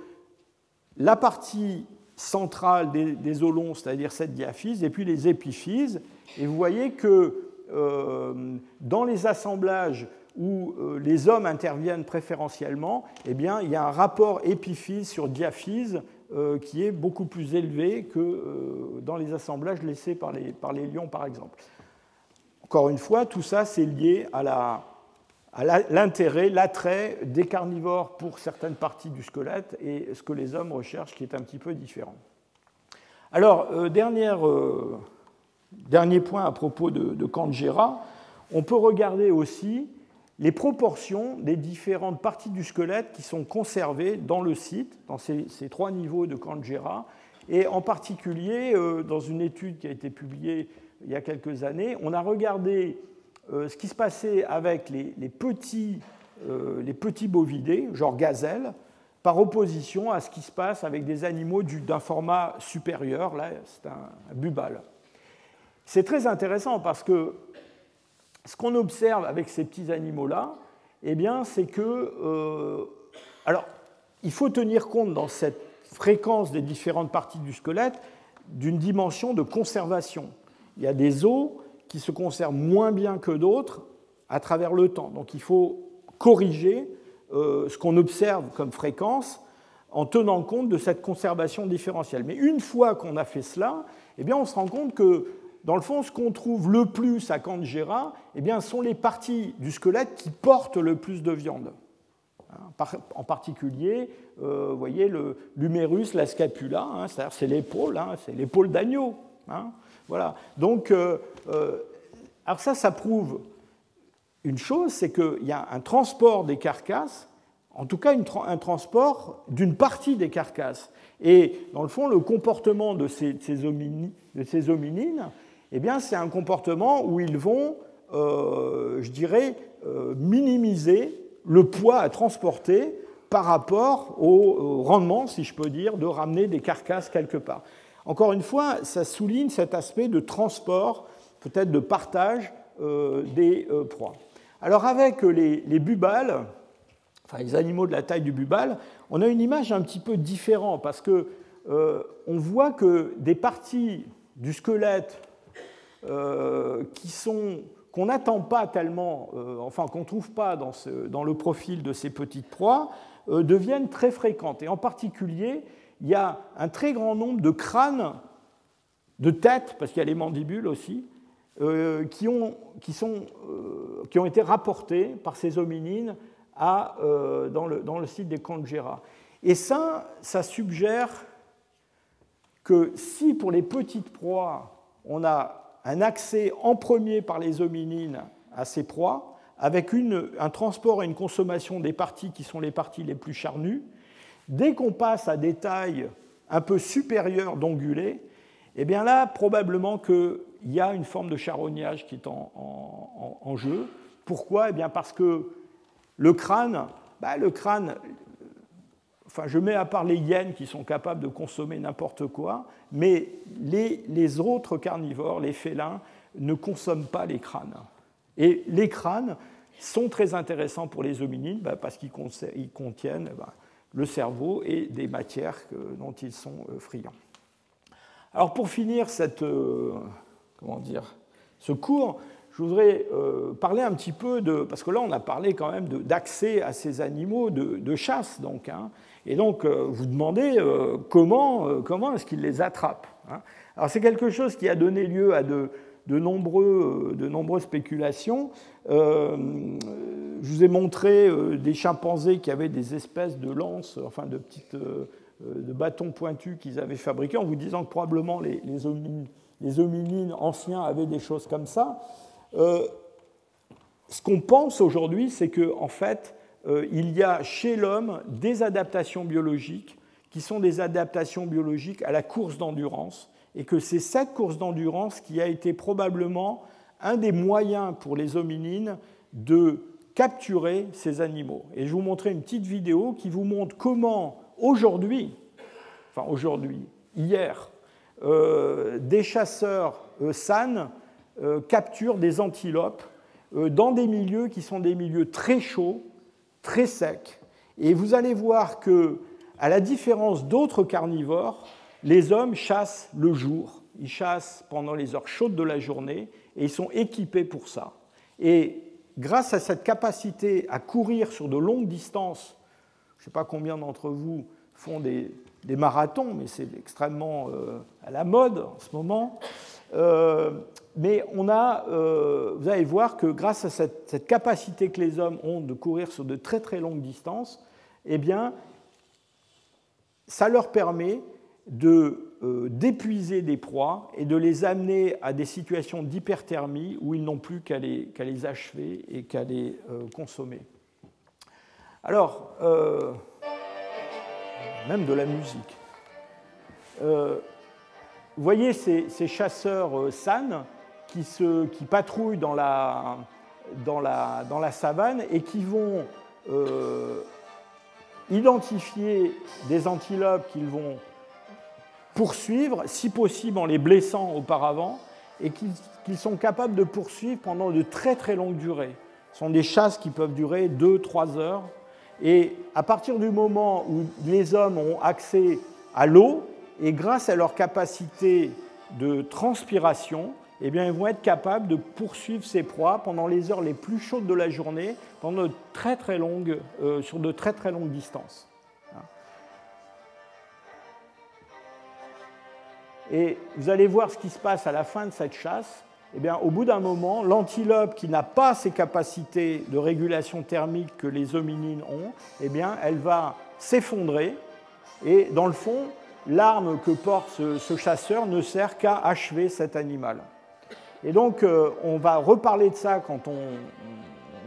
la partie centrale des, des os longs, c'est-à-dire cette diaphyse, et puis les épiphyses. Et vous voyez que euh, dans les assemblages où euh, les hommes interviennent préférentiellement, eh bien, il y a un rapport épiphyse sur diaphyse euh, qui est beaucoup plus élevé que dans les assemblages laissés par les, lions, par exemple. Encore une fois, tout ça, c'est lié à l'intérêt, l'attrait des carnivores pour certaines parties du squelette et ce que les hommes recherchent qui est un petit peu différent. Alors, euh, euh, dernier point à propos de, de on peut regarder aussi les proportions des différentes parties du squelette qui sont conservées dans le site, dans ces, trois niveaux de Canjera, et en particulier, euh, dans une étude qui a été publiée il y a quelques années, on a regardé euh, ce qui se passait avec euh, les petits bovidés, genre gazelles, par opposition à ce qui se passe avec des animaux d'un format supérieur, là c'est un, bubal. C'est très intéressant parce que ce qu'on observe avec ces petits animaux-là, eh c'est que. Euh, alors, il faut tenir compte dans cette fréquence des différentes parties du squelette d'une dimension de conservation. Il y a des os qui se conservent moins bien que d'autres à travers le temps. Donc il faut corriger euh, ce qu'on observe comme fréquence en tenant compte de cette conservation différentielle. Mais une fois qu'on a fait cela, eh bien, on se rend compte que, dans le fond, ce qu'on trouve le plus à Candigera eh bien, sont les parties du squelette qui portent le plus de viande. Hein, en particulier, euh, vous voyez, l'humérus, la scapula, hein, c'est-à-dire c'est l'épaule, hein, c'est l'épaule d'agneau. Voilà. Donc, euh, euh, alors ça, ça prouve une chose, c'est qu'il y a un transport des carcasses, en tout cas un transport d'une partie des carcasses. Et dans le fond, le comportement de ces, hominines, eh bien, c'est un comportement où ils vont, euh, je dirais, minimiser le poids à transporter par rapport au rendement, si je peux dire, de ramener des carcasses quelque part. Encore une fois, ça souligne cet aspect de transport, peut-être de partage euh, des euh, proies. Alors avec les, bubales, enfin les animaux de la taille du bubal, on a une image un petit peu différente parce que euh, on voit que des parties du squelette qui sont qu'on n'attend pas tellement, enfin qu'on ne trouve pas dans, le profil de ces petites proies, deviennent très fréquentes. Et en particulier, il y a un très grand nombre de crânes, de têtes, parce qu'il y a les mandibules aussi, euh, qui, ont, qui, sont, euh, qui, ont, été rapportés par ces hominines à, euh, dans, le, dans, le, site des Conjera. Et ça, ça suggère que si pour les petites proies, on a un accès en premier par les hominines à ces proies, avec un transport et une consommation des parties qui sont les parties les plus charnues, Dès qu'on passe à des tailles un peu supérieures d'ongulés, eh bien là, probablement qu'il y a une forme de charognage qui est en, jeu. Pourquoi? Eh bien Parce que le crâne, bah, le crâne, enfin je mets à part les hyènes qui sont capables de consommer n'importe quoi, mais les, autres carnivores, les félins, ne consomment pas les crânes. Et les crânes sont très intéressants pour les hominines bah, parce qu'ils contiennent bah, le cerveau et des matières dont ils sont euh, friands. Alors pour finir cette, euh, comment dire, ce cours, je voudrais euh, parler un petit peu de... Parce que là, on a parlé quand même d'accès à ces animaux de, chasse. Donc, hein. Et donc, vous demandez comment, comment est-ce qu'ils les attrapent. Hein. Alors c'est quelque chose qui a donné lieu à de, nombreux, de nombreuses spéculations. Euh, je vous ai montré euh, des chimpanzés qui avaient des espèces de lances, enfin de petites euh, de bâtons pointus qu'ils avaient fabriqués, en vous disant que probablement les, les, hominines, anciens avaient des choses comme ça. ce qu'on pense aujourd'hui, c'est qu'en en fait, il y a chez l'homme des adaptations biologiques qui sont des adaptations biologiques à la course d'endurance, et que c'est cette course d'endurance qui a été probablement un des moyens pour les hominines de capturer ces animaux. Et je vous montrer une petite vidéo qui vous montre comment, aujourd'hui, enfin aujourd'hui, hier, des chasseurs SAN capturent des antilopes dans des milieux qui sont des milieux très chauds, très secs. Et vous allez voir que, à la différence d'autres carnivores, les hommes chassent le jour, ils chassent pendant les heures chaudes de la journée et ils sont équipés pour ça. Et grâce à cette capacité à courir sur de longues distances, je ne sais pas combien d'entre vous font des, marathons, mais c'est extrêmement euh, à la mode en ce moment. Euh, mais on a, euh, vous allez voir que grâce à cette, capacité que les hommes ont de courir sur de très très longues distances, eh bien, ça leur permet de euh, d'épuiser des proies et de les amener à des situations d'hyperthermie où ils n'ont plus qu'à les, les, achever et qu'à les euh, consommer. Alors, même de la musique. vous voyez ces, ces chasseurs SAN qui, patrouillent dans la, savane et qui vont identifier des antilopes qu'ils vont poursuivre, si possible en les blessant auparavant, et qu'ils sont capables de poursuivre pendant de très très longues durées. Ce sont des chasses qui peuvent durer 2-3 heures. Et à partir du moment où les hommes ont accès à l'eau, et grâce à leur capacité de transpiration, eh bien, ils vont être capables de poursuivre ces proies pendant les heures les plus chaudes de la journée, pendant très, très longues, euh, sur de très très longues distances. Et vous allez voir ce qui se passe à la fin de cette chasse. Eh bien, au bout d'un moment, l'antilope qui n'a pas ces capacités de régulation thermique que les hominines ont, eh bien, elle va s'effondrer. Et dans le fond, l'arme que porte ce, chasseur ne sert qu'à achever cet animal. Et donc, euh, on va reparler de ça quand on,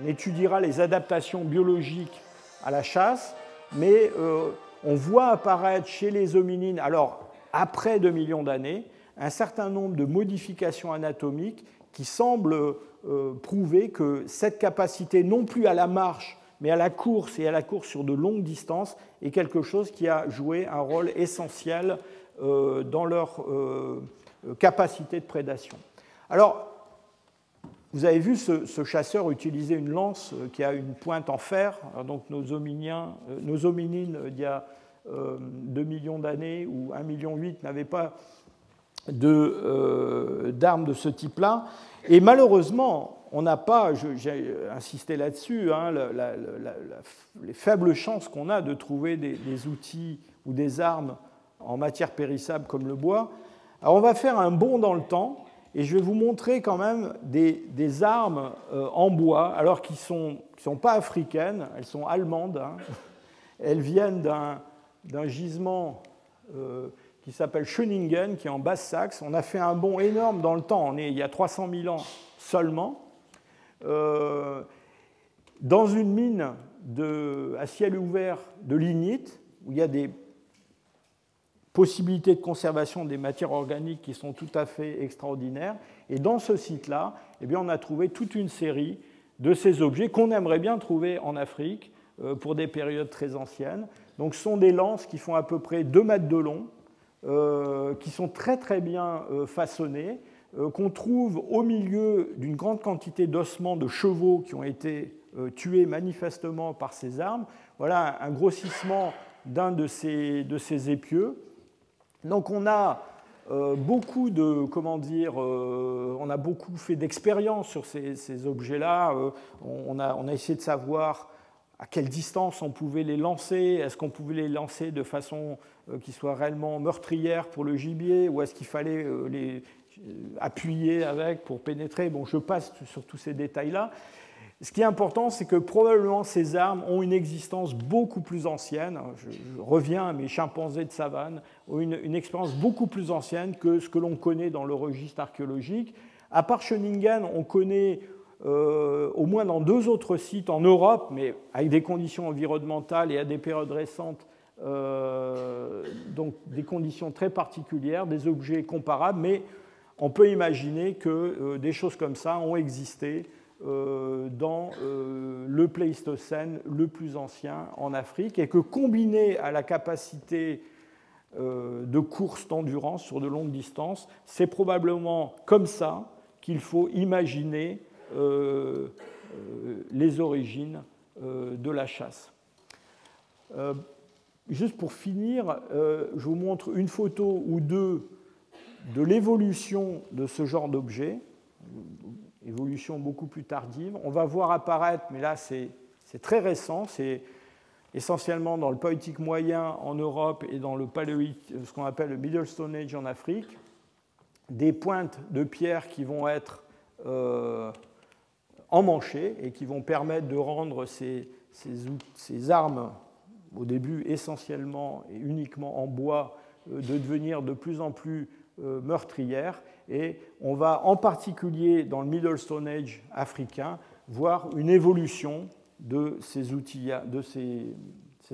étudiera les adaptations biologiques à la chasse, mais euh, on voit apparaître chez les hominines, alors après 2 millions d'années, un certain nombre de modifications anatomiques qui semblent euh, prouver que cette capacité, non plus à la marche, mais à la course et à la course sur de longues distances, est quelque chose qui a joué un rôle essentiel dans leur capacité de prédation. Alors, vous avez vu ce, chasseur utiliser une lance qui a une pointe en fer. donc nos, nos hominines d'il y a 2 euh, millions d'années ou 1,8 million n'avaient pas euh, d'armes de, ce type-là. Et malheureusement, on n'a pas, j'ai insisté là-dessus, hein, les faibles chances qu'on a de trouver des, outils ou des armes en matière périssable comme le bois. Alors on va faire un bond dans le temps et je vais vous montrer quand même des, armes euh, en bois, alors qui ne sont, sont, pas africaines, elles sont allemandes. Hein. Elles viennent d'un d'un gisement euh, qui s'appelle Schöningen, qui est en Basse-Saxe. On a fait un bond énorme dans le temps, on est il y a 300 000 ans seulement, euh, dans une mine de, à ciel ouvert de lignite, où il y a des possibilités de conservation des matières organiques qui sont tout à fait extraordinaires. Et dans ce site-là, eh bien, on a trouvé toute une série de ces objets qu'on aimerait bien trouver en Afrique euh, pour des périodes très anciennes. Donc, ce sont des lances qui font à peu près 2 mètres de long, euh, qui sont très très bien euh, façonnées, qu'on trouve au milieu d'une grande quantité d'ossements de chevaux qui ont été tués manifestement par ces armes. Voilà un grossissement d'un de ces, de ces épieux. Donc, on a beaucoup de, comment dire, on a beaucoup fait d'expériences sur ces, objets-là. on, a, on, a, essayé de savoir à quelle distance on pouvait les lancer, est-ce qu'on pouvait les lancer de façon euh, qui soit réellement meurtrière pour le gibier, ou est-ce qu'il fallait euh, les euh, appuyer avec pour pénétrer? Bon, je passe sur tous ces détails-là. Ce qui est important, c'est que probablement ces armes ont une existence beaucoup plus ancienne. Je, reviens à mes chimpanzés de savane, ont une, une expérience beaucoup plus ancienne que ce que l'on connaît dans le registre archéologique. À part Schöningen, on connaît euh, au moins dans deux autres sites en Europe, mais avec des conditions environnementales et à des périodes récentes, euh, donc des conditions très particulières, des objets comparables, mais on peut imaginer que euh, des choses comme ça ont existé dans le Pléistocène le plus ancien en Afrique et que combiné à la capacité de course d'endurance sur de longues distances. C'est probablement comme ça qu'il faut imaginer les origines de la chasse. Juste pour finir, je vous montre une photo ou deux de l'évolution de ce genre d'objet, évolution beaucoup plus tardive. On va voir apparaître, mais là c'est très récent, c'est essentiellement dans le paléolithique moyen en Europe et dans le ce qu'on appelle le Middle Stone Age en Afrique, des pointes de pierre qui vont être euh, emmanchées et qui vont permettre de rendre ces, armes, au début essentiellement et uniquement en bois, euh, de devenir de plus en plus euh, meurtrières. Et on va en particulier dans le Middle Stone Age africain voir une évolution de ces outils, de ces,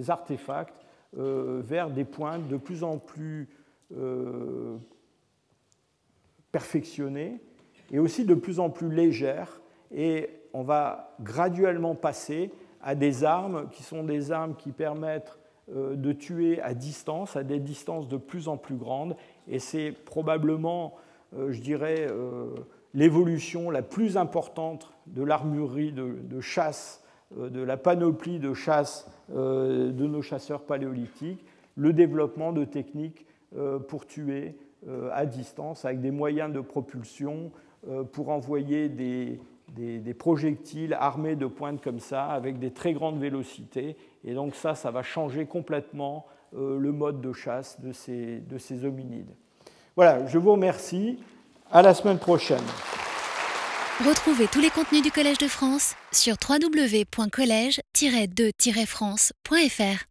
artefacts euh, vers des pointes de plus en plus euh, perfectionnées et aussi de plus en plus légères. Et on va graduellement passer à des armes qui sont des armes qui permettent de tuer à distance, à des distances de plus en plus grandes, et c'est probablement, euh, je dirais, euh, l'évolution la plus importante de l'armurerie de, chasse, euh, de la panoplie de chasse de nos chasseurs paléolithiques, le développement de techniques pour tuer à distance avec des moyens de propulsion, pour envoyer des, projectiles armés de pointes comme ça, avec des très grandes vélocités. Et donc ça, ça va changer complètement le mode de chasse de ces, de ces hominides. Voilà, je vous remercie. À la semaine prochaine. Retrouvez tous les contenus du Collège de France sur www.colège-2-france.fr.